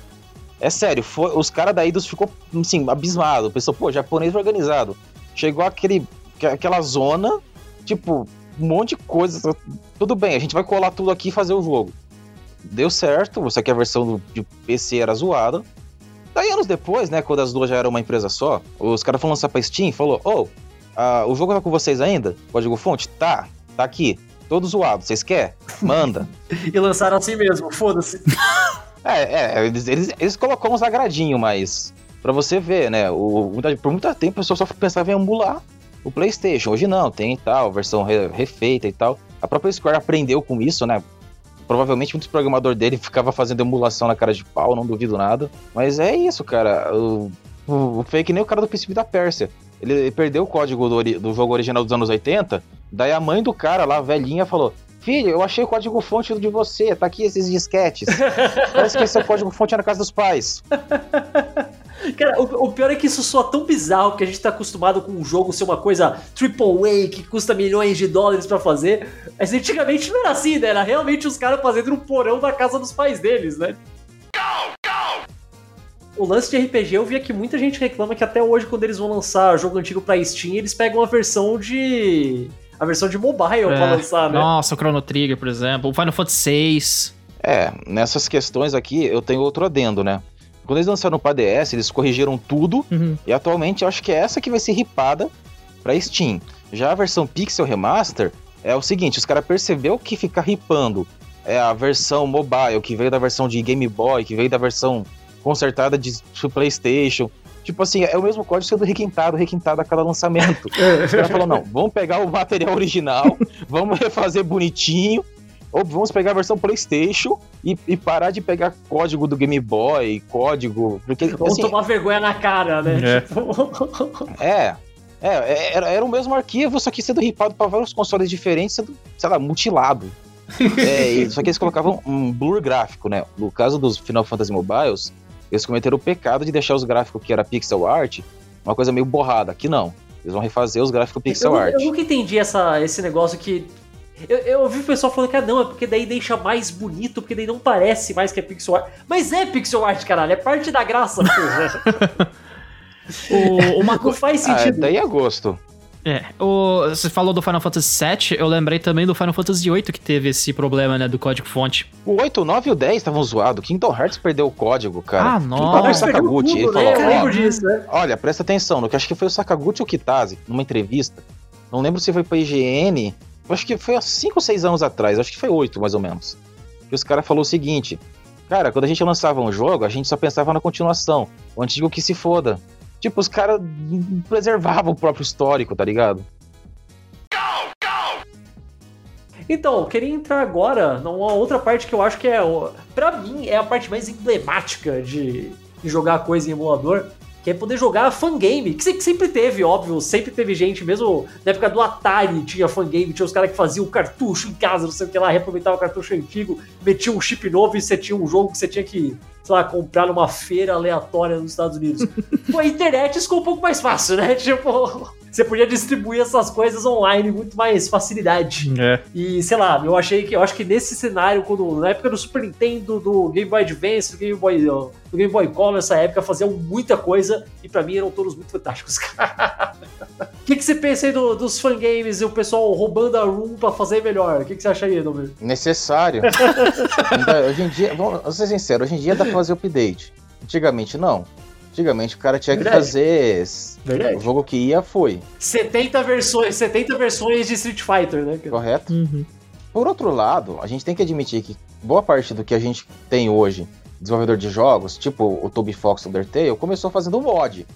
É sério, foi, os caras da Eidos ficou, assim, abismado. Pensou, pô, japonês organizado. Chegou aquele, aquela zona, tipo, um monte de coisa. Tudo bem, a gente vai colar tudo aqui e fazer o jogo. Deu certo, você que a versão do, de PC era zoada. Daí, anos depois, né, quando as duas já eram uma empresa só, os caras foram lançar pra Steam falou: Ô, oh, uh, o jogo tá com vocês ainda? Código fonte? Tá, tá aqui. Todo zoado. Vocês querem? Manda. e lançaram assim mesmo, foda-se. é, é, eles, eles, eles colocam uns agradinhos, mas. Pra você ver, né? O, por muito tempo o pessoal só pensava em emular o PlayStation. Hoje não, tem tal, versão re, refeita e tal. A própria Square aprendeu com isso, né? Provavelmente muitos programadores dele ficava fazendo emulação na cara de pau, não duvido nada. Mas é isso, cara. O, o, nem o cara do princípio da Pérsia. Ele, ele perdeu o código do, do, jogo original dos anos 80. Daí a mãe do cara lá, velhinha, falou: Filho, eu achei o código fonte de você, tá aqui esses disquetes. Parece que esse é o código fonte na casa dos pais. Cara, o, o, pior é que isso soa tão bizarro porque a gente tá acostumado com um jogo ser uma coisa triple A que custa milhões de dólares para fazer. Mas antigamente não era assim, né? Era realmente os caras fazendo no porão da casa dos pais deles, né? O lance de RPG, eu vi que muita gente reclama que até hoje, quando eles vão lançar jogo antigo pra Steam, eles pegam a versão de. A versão de mobile é. pra lançar, né? Nossa, o Chrono Trigger, por exemplo, o Final Fantasy VI. É, nessas questões aqui eu tenho outro adendo, né? Quando eles lançaram para DS, eles corrigiram tudo uhum. e atualmente eu acho que é essa que vai ser ripada para Steam. Já a versão Pixel Remaster é o seguinte, os caras percebeu que ficar ripando é a versão mobile que veio da versão de Game Boy, que veio da versão consertada de PlayStation. Tipo assim, é o mesmo código sendo requintado, requintado a cada lançamento. Os caras falaram, não, vamos pegar o material original, vamos refazer bonitinho ou vamos pegar a versão PlayStation e, e, parar de pegar código do Game Boy, código. Porque, vamos assim, tomar vergonha na cara, né? É. Tipo... é. É, era, era o mesmo arquivo, só que sendo ripado para vários consoles diferentes, sendo, sei lá, mutilado. é, só que eles colocavam um blur gráfico, né? No caso dos Final Fantasy Mobiles, eles cometeram o pecado de deixar os gráficos que era pixel art uma coisa meio borrada. Aqui não. Eles vão refazer os gráficos pixel eu, art. Eu nunca entendi essa, esse negócio que eu, eu ouvi o pessoal falando que ah, não, é porque daí deixa mais bonito, porque daí não parece mais que é pixel art. Mas é pixel art, caralho, é parte da graça, porra. o, uma coisa faz ah, sentido. Ah, daí é gosto. É, o, você falou do Final Fantasy VII, eu lembrei também do Final Fantasy VIII que teve esse problema, né, do código-fonte. O 8, o 9 e o 10 estavam zoados. Kingdom Hearts perdeu o código, cara. Ah, nossa. O Sakaguchi, ele falou, né? disso, né? olha, presta atenção, no que acho que foi o Sakaguchi ou o Kitase, numa entrevista, não lembro se foi pra IGN acho que foi há 5 ou 6 anos atrás, acho que foi 8 mais ou menos. Que os caras falou o seguinte: Cara, quando a gente lançava um jogo, a gente só pensava na continuação. O antigo que se foda. Tipo, os caras preservavam o próprio histórico, tá ligado? Então, eu queria entrar agora numa outra parte que eu acho que é, para mim, é a parte mais emblemática de, jogar coisa em emulador, que é poder jogar fangame, que sempre teve, óbvio, sempre teve gente, mesmo na época do Atari tinha fangame, tinha os caras que faziam cartucho em casa, não sei o que lá, reaproveitava o cartucho antigo, metia um chip novo e você tinha um jogo que você tinha que, sei lá, comprar numa feira aleatória nos Estados Unidos. Pô, a internet ficou um pouco mais fácil, né? Tipo, você podia distribuir essas coisas online com muito mais facilidade. É. E sei lá, eu achei que eu acho que nesse cenário, quando na época do Super Nintendo, do Game Boy Advance, do Game Boy, do Game Boy Color, nessa época faziam muita coisa e para mim eram todos muito fantásticos. O que, que você pensa aí do, dos fangames e o pessoal roubando a room pra fazer melhor? O que, que você acha aí, Domingo? Necessário. hoje em dia, vamos ser sinceros, hoje em dia dá pra fazer update. Antigamente não. Antigamente o cara tinha Verdade. que fazer. Verdade. O jogo que ia foi. 70 versões, 70 versões de Street Fighter, né? Correto? Uhum. Por outro lado, a gente tem que admitir que boa parte do que a gente tem hoje, desenvolvedor de jogos, tipo o Toby Fox Undertale, começou fazendo mod.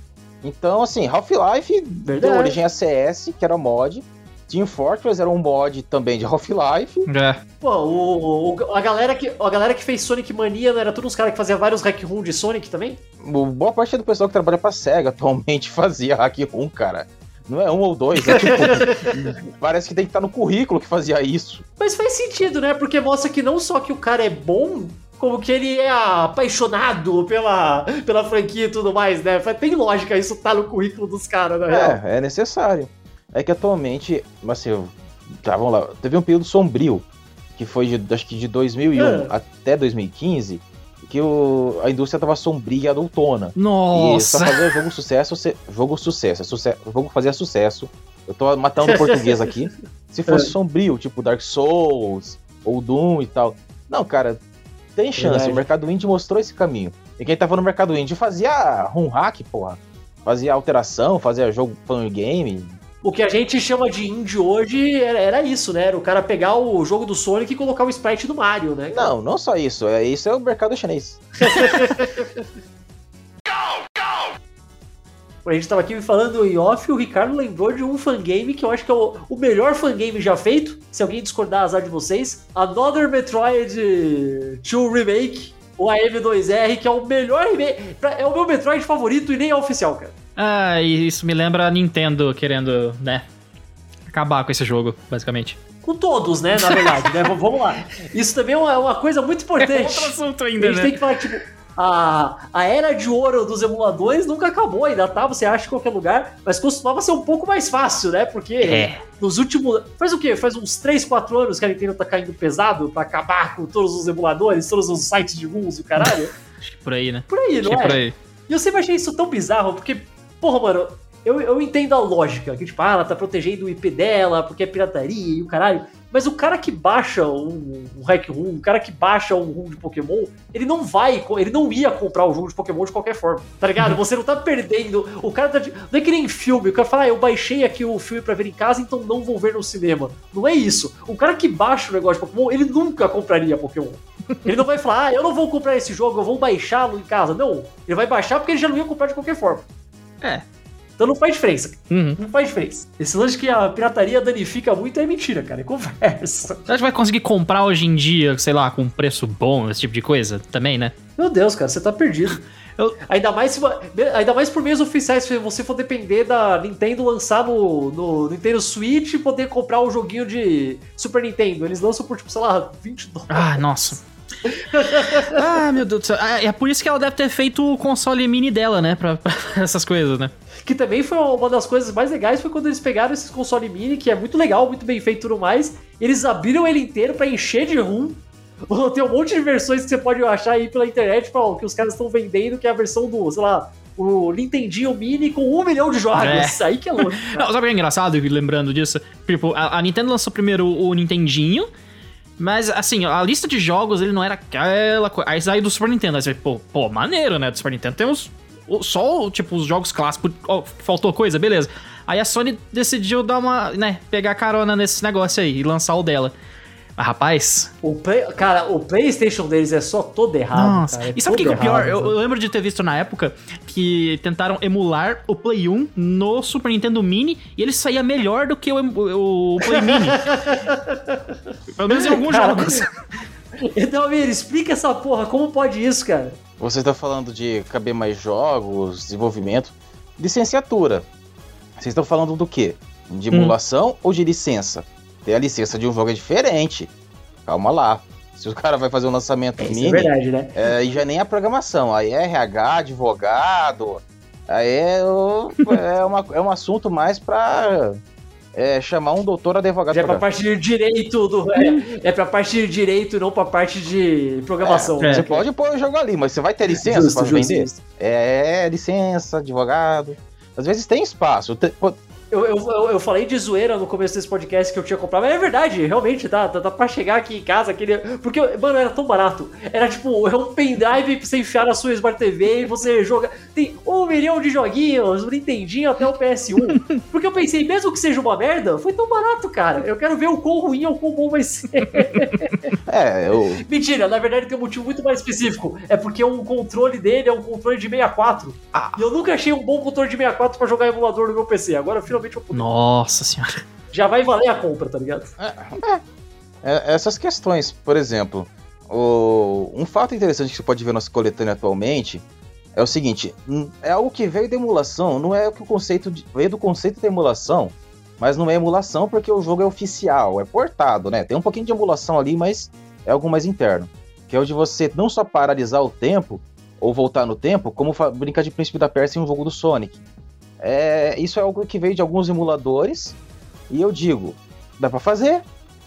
Então, assim, Half-Life deu origem a CS, que era mod, Team Fortress era um mod também de Half-Life. É. Pô, o, o, a, galera que, a galera que fez Sonic Mania não era todos os caras que faziam vários hack room de Sonic também? Boa parte do pessoal que trabalha pra SEGA atualmente fazia hack room, cara. Não é um ou dois, é tipo. parece que tem que estar no currículo que fazia isso. Mas faz sentido, né? Porque mostra que não só que o cara é bom, como que ele é apaixonado pela, pela franquia e tudo mais, né? Tem lógica isso tá no currículo dos caras, né? É, é necessário é que atualmente, assim, tá, vamos lá, teve um período sombrio, que foi de, acho que de 2001 é. até 2015, que o, a indústria tava sombria e adultona. E Nossa! só fazer jogo sucesso, se- jogo sucesso, é suce- o jogo fazia sucesso. Eu tô matando o português aqui. Se fosse É. sombrio, tipo Dark Souls ou Doom e tal. Não, cara, tem chance. Verdade. O mercado indie mostrou esse caminho. E quem tava no mercado indie fazia rum hack, porra. Fazia alteração, fazia jogo fan game. O que a gente chama de indie hoje era, era isso, né? Era o cara pegar o jogo do Sonic e colocar o sprite do Mario, né? Não, não só isso. É, isso é o mercado chinês. A gente tava aqui falando em off, o Ricardo lembrou de um fangame que eu acho que é o, o melhor fangame já feito. Se alguém discordar, azar de vocês. Another Metroid 2 Remake, o AM2R, que é o melhor remake. É o meu Metroid favorito e nem é oficial, cara. Ah, e isso me lembra a Nintendo querendo, né? Acabar com esse jogo, basicamente. Com todos, né? Na verdade, né? Vamos lá. Isso também é uma, uma coisa muito importante. assunto A gente tem que falar tipo, a, a era de ouro dos emuladores nunca acabou, ainda tá, você acha em qualquer lugar, mas costumava ser um pouco mais fácil, né? Porque É. nos últimos. Faz o quê? Faz uns 3, 4 anos que a Nintendo tá caindo pesado pra acabar com todos os emuladores, todos os sites de rules e o caralho? Acho que por aí, né? Por aí, Acho não que é? por aí. E eu sempre achei isso tão bizarro, porque, porra, mano, eu, eu entendo a lógica, que tipo, ah, ela tá protegendo o IP dela, porque é pirataria e o caralho. Mas o cara que baixa um, um hack room, o cara que baixa um room de Pokémon, ele não vai, ele não ia comprar o jogo de Pokémon de qualquer forma, tá ligado? Você não tá perdendo. O cara tá. Não é que nem filme, o cara fala, ah, eu baixei aqui o filme pra ver em casa, então não vou ver no cinema. Não é isso. O cara que baixa o negócio de Pokémon, ele nunca compraria Pokémon. Ele não vai falar, ah, eu não vou comprar esse jogo, eu vou baixá-lo em casa. Não, ele vai baixar porque ele já não ia comprar de qualquer forma. É. Então não faz diferença. Uhum. Não faz diferença. Esse lance que a pirataria danifica muito é mentira, cara. É conversa. Você acha que vai conseguir comprar hoje em dia, sei lá, com um preço bom, esse tipo de coisa? Também, né? Meu Deus, cara, você tá perdido. Eu- Ainda, mais se, ainda mais por meios oficiais, se você for depender da Nintendo lançar no, no Nintendo Switch e poder comprar o joguinho de Super Nintendo. Eles lançam por, tipo, sei lá, 20 dólares. Ah, nossa. ah, meu Deus do céu. Ah, é por isso que ela deve ter feito o console mini dela, né? Pra, pra essas coisas, né? Que também foi uma das coisas mais legais, foi quando eles pegaram esse console mini, que é muito legal, muito bem feito e tudo mais. Eles abriram ele inteiro pra encher de rum. Tem um monte de versões que você pode achar aí pela internet, pra, que os caras estão vendendo, que é a versão do, sei lá, o Nintendinho Mini com um milhão de jogos. É. Aí que é louco. Não, sabe o que é engraçado, lembrando disso? Tipo, a, a Nintendo lançou primeiro o Nintendinho, mas assim, a lista de jogos ele não era aquela coisa. Aí saiu do Super Nintendo, aí você, pô, pô, maneiro, né? Do Super Nintendo temos só, tipo, os jogos clássicos. Ó, faltou coisa, beleza. Aí a Sony decidiu dar uma, né, pegar carona nesse negócio aí e lançar o dela. Mas, rapaz, O Play- cara, o PlayStation deles é só todo errado. nossa. cara, é e sabe o que, que é o pior? Eu, eu lembro de ter visto na época que tentaram emular o Play 1 no Super Nintendo Mini e ele saía melhor do que o, o Play Mini. Pelo menos em alguns Cara, jogos. Então, Mir, explica essa porra, como pode isso, cara? Você está falando de caber mais jogos, desenvolvimento, licenciatura. Vocês estão falando do quê? De Hum. emulação ou de licença? Ter a licença de um jogo é diferente. Calma lá. Se o cara vai fazer um lançamento Isso é mini, verdade, né? é, aí já nem a programação, aí é RH, advogado, aí é, o- é, uma- é um assunto mais pra é, chamar um doutor advogado Já é pra parte de direito do. É, é pra parte de direito, não pra parte de programação. É. Você pode pôr o jogo ali, mas você vai ter licença Justo, pra justo, vender? justo. É, licença, advogado. Às vezes tem espaço. Te- pô, Eu, eu, eu, falei de zoeira no começo desse podcast que eu tinha comprado, mas é verdade, realmente, tá, tá, tá pra chegar aqui em casa, aquele. Porque, mano, era tão barato. Era tipo, é um pendrive pra você enfiar na sua Smart TV e você joga. Tem um milhão de joguinhos, do Nintendinho até o PS1. Porque eu pensei, mesmo que seja uma merda, foi tão barato, cara. Eu quero ver o quão ruim ou quão bom vai ser. é, eu, Mentira, na verdade tem um motivo muito mais específico. É porque o controle dele é um controle de 64. Ah. E eu nunca achei um bom controle de 64 pra jogar emulador no meu PC. Agora finalmente pude. Nossa senhora. Já vai valer a compra, tá ligado? é, essas questões, por exemplo, o- um fato interessante que você pode ver na nossa coletânea atualmente é o seguinte: hum, é algo que veio da emulação, não é que o conceito de- veio do conceito da emulação, mas não é emulação porque o jogo é oficial, é portado, né? Tem um pouquinho de emulação ali, mas é algo mais interno, que é o de você não só paralisar o tempo ou voltar no tempo, como brincar de Príncipe da Pérsia em um jogo do Sonic. É, isso é algo que veio de alguns emuladores e eu digo, dá pra fazer,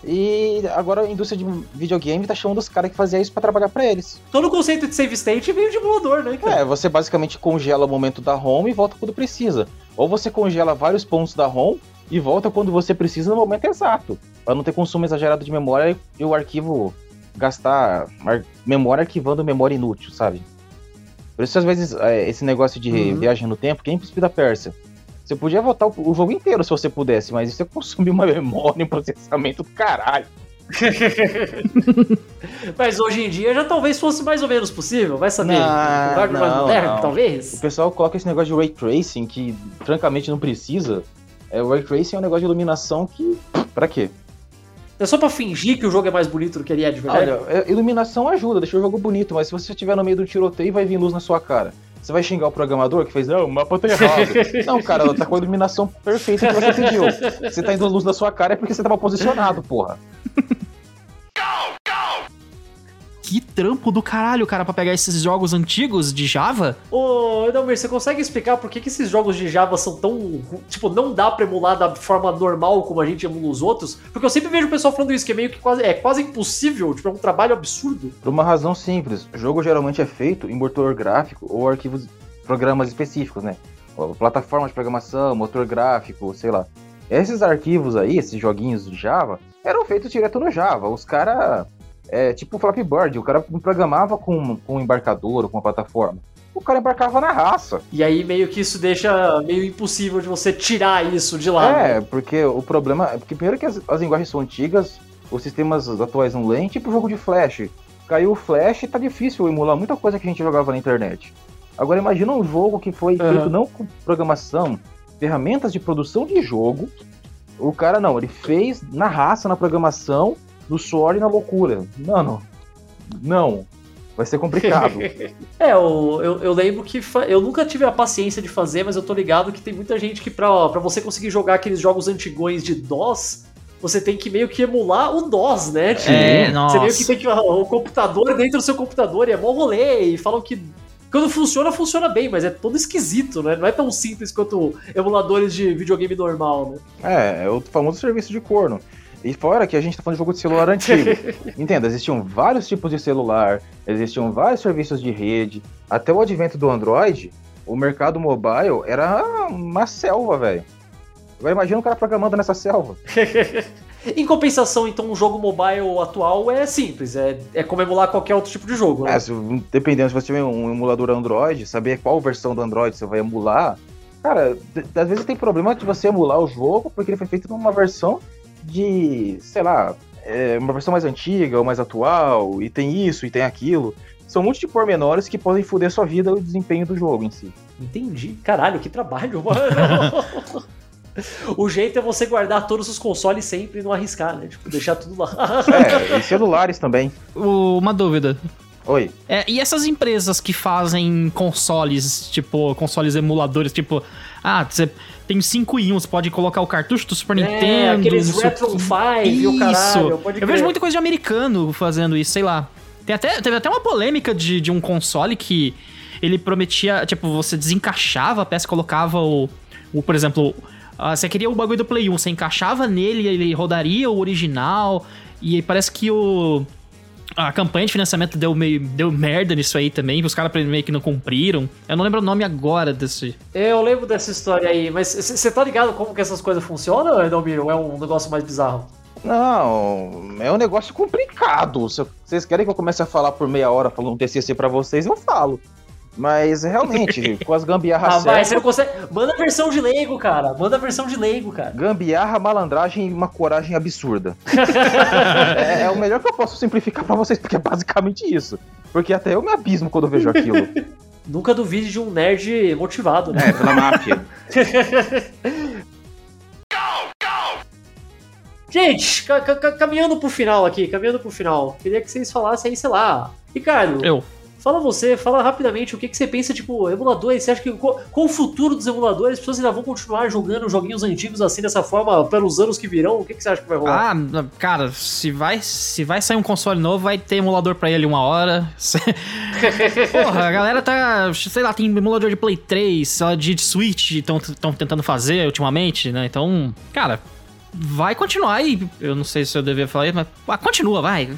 E agora a indústria de videogame tá chamando os caras que faziam isso pra trabalhar pra eles. Todo o conceito de save state veio de emulador, né, cara? É, você basicamente congela o momento da ROM e volta quando precisa. Ou você congela vários pontos da ROM e volta quando você precisa no momento exato. Pra não ter consumo exagerado de memória e o arquivo gastar ar- memória arquivando memória inútil, sabe? Por isso, às vezes, é, esse negócio de Uhum. viagem no tempo, quem Príncipe da Pérsia? Você podia voltar o, o jogo inteiro se você pudesse, mas isso é consumir uma memória e um processamento do caralho. Mas hoje em dia já talvez fosse mais ou menos possível, vai saber. Não, mais não, moderno, não. talvez. O pessoal coloca esse negócio de ray tracing que, francamente, não precisa. É, o ray tracing é um negócio de iluminação que. Pra quê? É só pra fingir que o jogo é mais bonito do que ele é de verdade. Olha, é, iluminação ajuda, deixa o jogo bonito, mas se você estiver no meio do tiroteio e vai vir luz na sua cara, você vai xingar o programador que fez, não, o mapa tá errado. não, cara, ela tá com a iluminação perfeita que você pediu. Você tá indo luz na sua cara é porque você tava posicionado, porra. Que trampo do caralho, cara, pra pegar esses jogos antigos de Java. Ô, Edelmir, você consegue explicar por que, que esses jogos de Java são tão. Tipo, não dá pra emular da forma normal como a gente emula os outros? Porque eu sempre vejo o pessoal falando isso, que é meio que quase. É quase impossível, tipo, é um trabalho absurdo. Por uma razão simples, o jogo geralmente é feito em motor gráfico ou arquivos, programas específicos, né? Plataforma de programação, motor gráfico, sei lá. Esses arquivos aí, esses joguinhos de Java, eram feitos direto no Java. Os caras, é tipo o Flappy Bird, o cara programava com, com um embarcador ou com uma plataforma. O cara embarcava na raça. E aí meio que isso deixa meio impossível de você tirar isso de lá. É, né? porque o problema porque primeiro que as, as linguagens são antigas, os sistemas atuais não leem, tipo jogo de flash. Caiu o flash, tá difícil emular muita coisa que a gente jogava na internet. Agora imagina um jogo que foi Aham. feito não com programação, ferramentas de produção de jogo. O cara não, ele fez na raça, na programação, no suor e na loucura. Mano, não. Vai ser complicado. É, eu, eu, eu lembro que fa- eu nunca tive a paciência de fazer, mas eu tô ligado que tem muita gente que pra, pra você conseguir jogar aqueles jogos antigões de DOS, você tem que meio que emular o DOS, né? Tipo, É, Você nossa. meio que tem que o computador dentro do seu computador e é mó rolê e falam que quando funciona, funciona bem, mas é todo esquisito, né? Não é tão simples quanto emuladores de videogame normal, né? É, é o famoso serviço de corno. E fora que a gente tá falando de jogo de celular antigo. Entenda, existiam vários tipos de celular, existiam vários serviços de rede. Até o advento do Android, o mercado mobile era uma selva, velho. Agora imagina um cara programando nessa selva. em compensação, então, um jogo mobile atual é simples, é, é como emular qualquer outro tipo de jogo, né? É, se- dependendo se você tiver um emulador Android, saber qual versão do Android você vai emular. Cara, às vezes tem problema de você emular o jogo porque ele foi feito numa versão de, sei lá, é, uma versão mais antiga ou mais atual, e tem isso e tem aquilo. São muitos de pormenores que podem foder sua vida e o desempenho do jogo em si. Entendi. Caralho, que trabalho, mano. o jeito é você guardar todos os consoles sempre e não arriscar, né? Tipo, deixar tudo lá. É, e celulares também. Uma dúvida. Oi. É, e essas empresas que fazem consoles, tipo, consoles emuladores, tipo, ah, você tem 5 em 1, você pode colocar o cartucho do Super É, Nintendo. aqueles Retro quê. 5 e o caralho, pode Eu vejo muita coisa de americano fazendo isso, sei lá. Tem até, teve até uma polêmica de, de um console que ele prometia, tipo, você desencaixava a peça, colocava o, o por exemplo, ah, você queria o bagulho do Play 1, você encaixava nele, ele rodaria o original, e aí parece que o a campanha de financiamento deu meio deu merda nisso aí também, os caras meio que não cumpriram. Eu não lembro o nome agora desse. Eu lembro dessa história aí, mas você tá ligado como que essas coisas funcionam, Edelmiro? Ou é um negócio mais bizarro? Não, é um negócio complicado. Se vocês querem que eu comece a falar por meia hora falando um TCC pra vocês, eu falo. Mas realmente, com as gambiarras Ah, vai, certas, você não consegue. Manda a versão de leigo, cara. Manda a versão de leigo, cara. Gambiarra, malandragem e uma coragem absurda. é, é o melhor que eu posso simplificar pra vocês, porque é basicamente isso. Porque até eu me abismo quando eu vejo aquilo. Nunca duvide de um nerd motivado, né? é, pela máfia. Gente, ca- ca- ca- caminhando pro final aqui, caminhando pro final. Queria que vocês falassem aí, sei lá. Ricardo, Eu. Fala você, fala rapidamente o que, que você pensa, tipo, emuladores. Você acha que. Qual o futuro dos emuladores? As pessoas ainda vão continuar jogando joguinhos antigos assim dessa forma pelos anos que virão? O que, que você acha que vai rolar? Ah, cara, se vai, se vai sair um console novo, vai ter emulador pra ele uma hora. Porra, a galera tá. Sei lá, tem emulador de Play 3, sei lá, de Switch estão tentando fazer ultimamente, né? Então, cara, vai continuar e eu não sei se eu devia falar mas ah, continua, vai.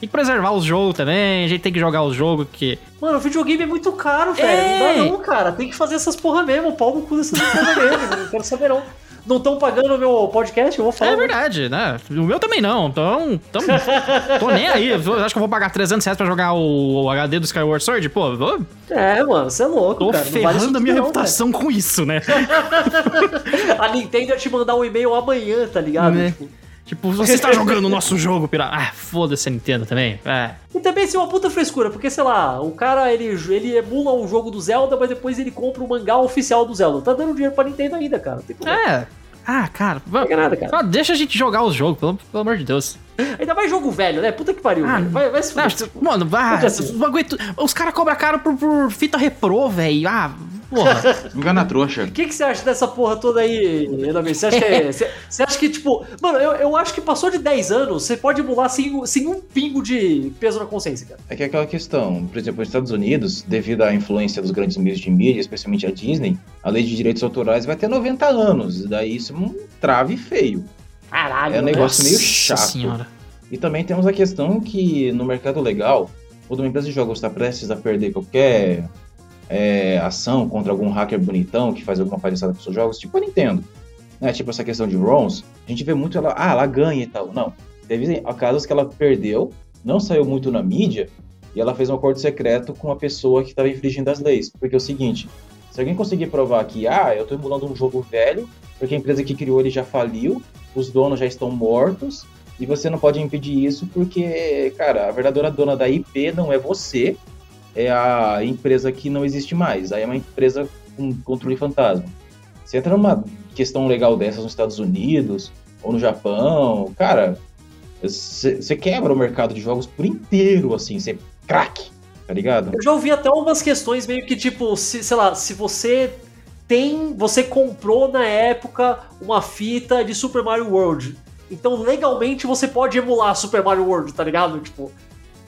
Tem que preservar os jogos também, a gente tem que jogar os jogos que. Mano, o videogame é muito caro, velho. Não dá É. não, cara. Tem que fazer essas porra mesmo. O pau no cu dessas porra mesmo. Não quero saber, não. Não estão pagando o meu podcast? Eu vou falar. É verdade, né? O meu também não, então. tô nem aí. Eu acho que eu vou pagar 300 reais pra jogar o, o HD do Skyward Sword? Pô, vou, É, mano, você é louco, tô cara. Vale ferrando isso a minha não, reputação com isso, né? A Nintendo ia te mandar um e-mail amanhã, tá ligado? Né? Tipo, Tipo, você está jogando o nosso jogo, pirata. Ah, foda-se a Nintendo também. É. E também isso é uma puta frescura, porque, sei lá, o cara, ele, ele emula um jogo do Zelda, mas depois ele compra o mangá oficial do Zelda. Tá dando dinheiro pra Nintendo ainda, cara. É. Ah, cara. Não pega nada, cara. Ah, deixa a gente jogar os jogos, pelo, pelo amor de Deus. Ainda mais jogo velho, né? Puta que pariu. Ah, vai, vai se fuder. mano, vai. Assim- Os caras cobram caro por, por fita reprô, velho. Ah, porra. Engana trouxa. O que, que você acha dessa porra toda aí, Enamir? Você acha que é, você, você acha que, tipo. Mano, eu, eu acho que passou de 10 anos, você pode emular sem, sem um pingo de peso na consciência, cara. É que é aquela questão, por exemplo, nos Estados Unidos, devido à influência dos grandes meios de mídia, especialmente a Disney, a lei de direitos autorais vai ter 90 anos. E daí isso é um trave feio. Caralho, É um negócio meio Nossa chato. senhora. E também temos a questão que no mercado legal, quando uma empresa de jogos está prestes a perder qualquer é, ação contra algum hacker bonitão que faz alguma palhaçada com seus jogos, tipo a Nintendo, né? Tipo essa questão de ROMs, a gente vê muito ela, ah, ela ganha e tal. Não, teve casos que ela perdeu, não saiu muito na mídia, e ela fez um acordo secreto com a pessoa que estava infringindo as leis. Porque é o seguinte, se alguém conseguir provar que, ah, eu estou emulando um jogo velho, porque a empresa que criou ele já faliu, os donos já estão mortos, e você não pode impedir isso porque, cara, a verdadeira dona da IP não é você, é a empresa que não existe mais. Aí é uma empresa com controle fantasma. Você entra numa questão legal dessas nos Estados Unidos ou no Japão, cara, você quebra o mercado de jogos por inteiro, assim, você craque, tá ligado? Eu já ouvi até umas questões meio que tipo, se, sei lá, se você tem. Você comprou na época uma fita de Super Mario World. Então legalmente você pode emular Super Mario World, tá ligado? Tipo.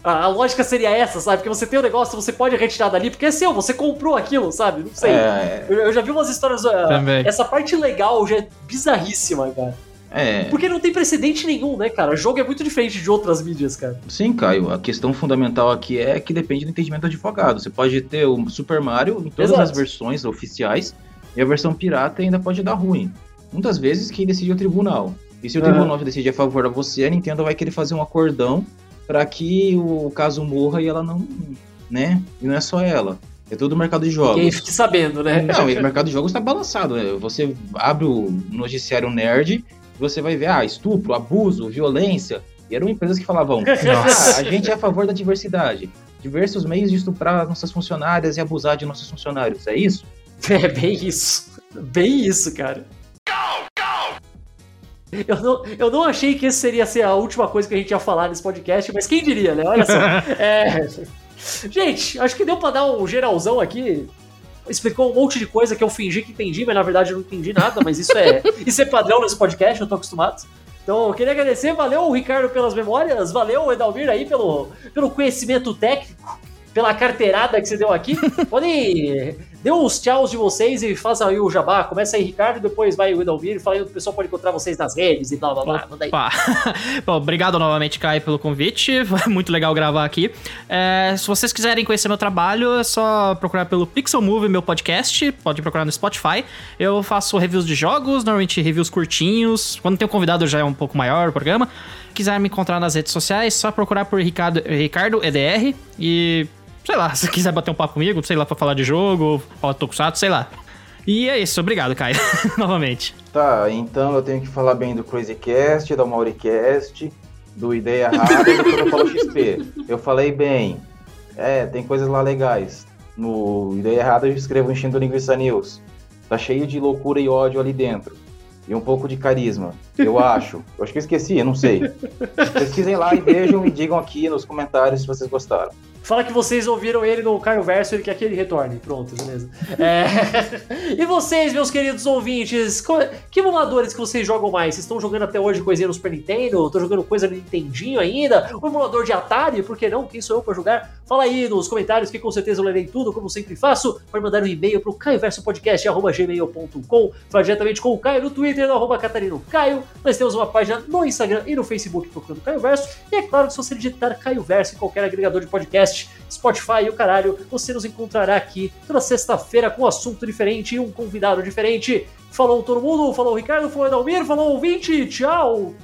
A, a lógica seria essa, sabe? Porque você tem o negócio, você pode retirar dali, porque é seu, você comprou aquilo, sabe? Não sei. É, Eu, eu já vi umas histórias. ah, Também. Essa parte legal já é bizarríssima, cara. é. Porque não tem precedente nenhum, né, cara? O jogo é muito diferente de outras mídias, cara. Sim, Caio. A questão fundamental aqui é que depende do entendimento do advogado. Você pode ter o Super Mario em todas Exato. as versões oficiais e a versão pirata ainda pode dar ruim. Muitas vezes quem decide é o tribunal. E se o tribunal decidir a favor de você, a Nintendo vai querer fazer um acordão para que o caso morra e ela não, né? E não é só ela. É todo o mercado de jogos. Ninguém fique sabendo, né? Não, o mercado de jogos está balançado. né? Você abre o noticiário nerd e você vai ver, ah, estupro, abuso, violência. E eram empresas que falavam, ah, a gente é a favor da diversidade. Diversos meios de estuprar nossas funcionárias e abusar de nossos funcionários. É isso? É bem isso. Bem isso, cara. Eu não, eu não achei que esse seria ser a última coisa que a gente ia falar nesse podcast, mas quem diria, né? Olha só. É, Gente, acho que deu pra dar um geralzão aqui. Explicou um monte de coisa que eu fingi que entendi, mas na verdade eu não entendi nada, mas isso é, isso é padrão nesse podcast, eu tô acostumado. Então, eu queria agradecer, valeu Ricardo pelas memórias, valeu Edalmir aí pelo, pelo conhecimento técnico, pela carteirada que você deu aqui. Podem dê uns tchauz de vocês e faça aí o jabá. Começa aí, Ricardo, depois vai o Edalmir e fala aí o pessoal pode encontrar vocês nas redes e blá blá blá. Manda aí. Bom, obrigado novamente, Kai, pelo convite. Foi muito legal gravar aqui. É, se vocês quiserem conhecer meu trabalho, é só procurar pelo Pixel Movie, meu podcast. Pode procurar no Spotify. Eu faço reviews de jogos, normalmente reviews curtinhos. Quando tem um convidado já é um pouco maior o programa. Quiser me encontrar nas redes sociais, só procurar por Ricardo, Ricardo EDR e. Sei lá, se quiser bater um papo comigo, sei lá, pra falar de jogo, falar tokusatsu, sei lá. E é isso, obrigado, Kai, novamente. Tá, então eu tenho que falar bem do Crazycast, do Mauricast, do Ideia Errada e do Protocolo XP. Eu falei bem. É, tem coisas lá legais. No Ideia Errada eu escrevo Enchendo Linguiça News. Tá cheio de loucura e ódio ali dentro. E um pouco de carisma, eu acho. Eu acho que eu esqueci, eu não sei. Pesquisem lá e vejam e digam aqui nos comentários se vocês gostaram. Fala que vocês ouviram ele no Caio Verso e que ele retorne. Pronto, beleza. É... e vocês, meus queridos ouvintes, que emuladores que vocês jogam mais? Vocês estão jogando até hoje coisinha no Super Nintendo? Estão jogando coisa no Nintendinho ainda? O emulador de Atari? Por que não? Quem sou eu para jogar? Fala aí nos comentários que com certeza eu lerei tudo, como sempre faço. Pode mandar um e-mail pro caioversopodcast.gmail.com Fala diretamente com o Caio no Twitter, no arroba Catarino Caio. Nós temos uma página no Instagram e no Facebook procurando Caio Verso. E é claro que se você digitar Caio Verso em qualquer agregador de podcast, podcast, Spotify e o caralho, você nos encontrará aqui toda sexta-feira com um assunto diferente e um convidado diferente. Falou todo mundo, falou Ricardo, falou Edalmir, falou ouvinte, tchau!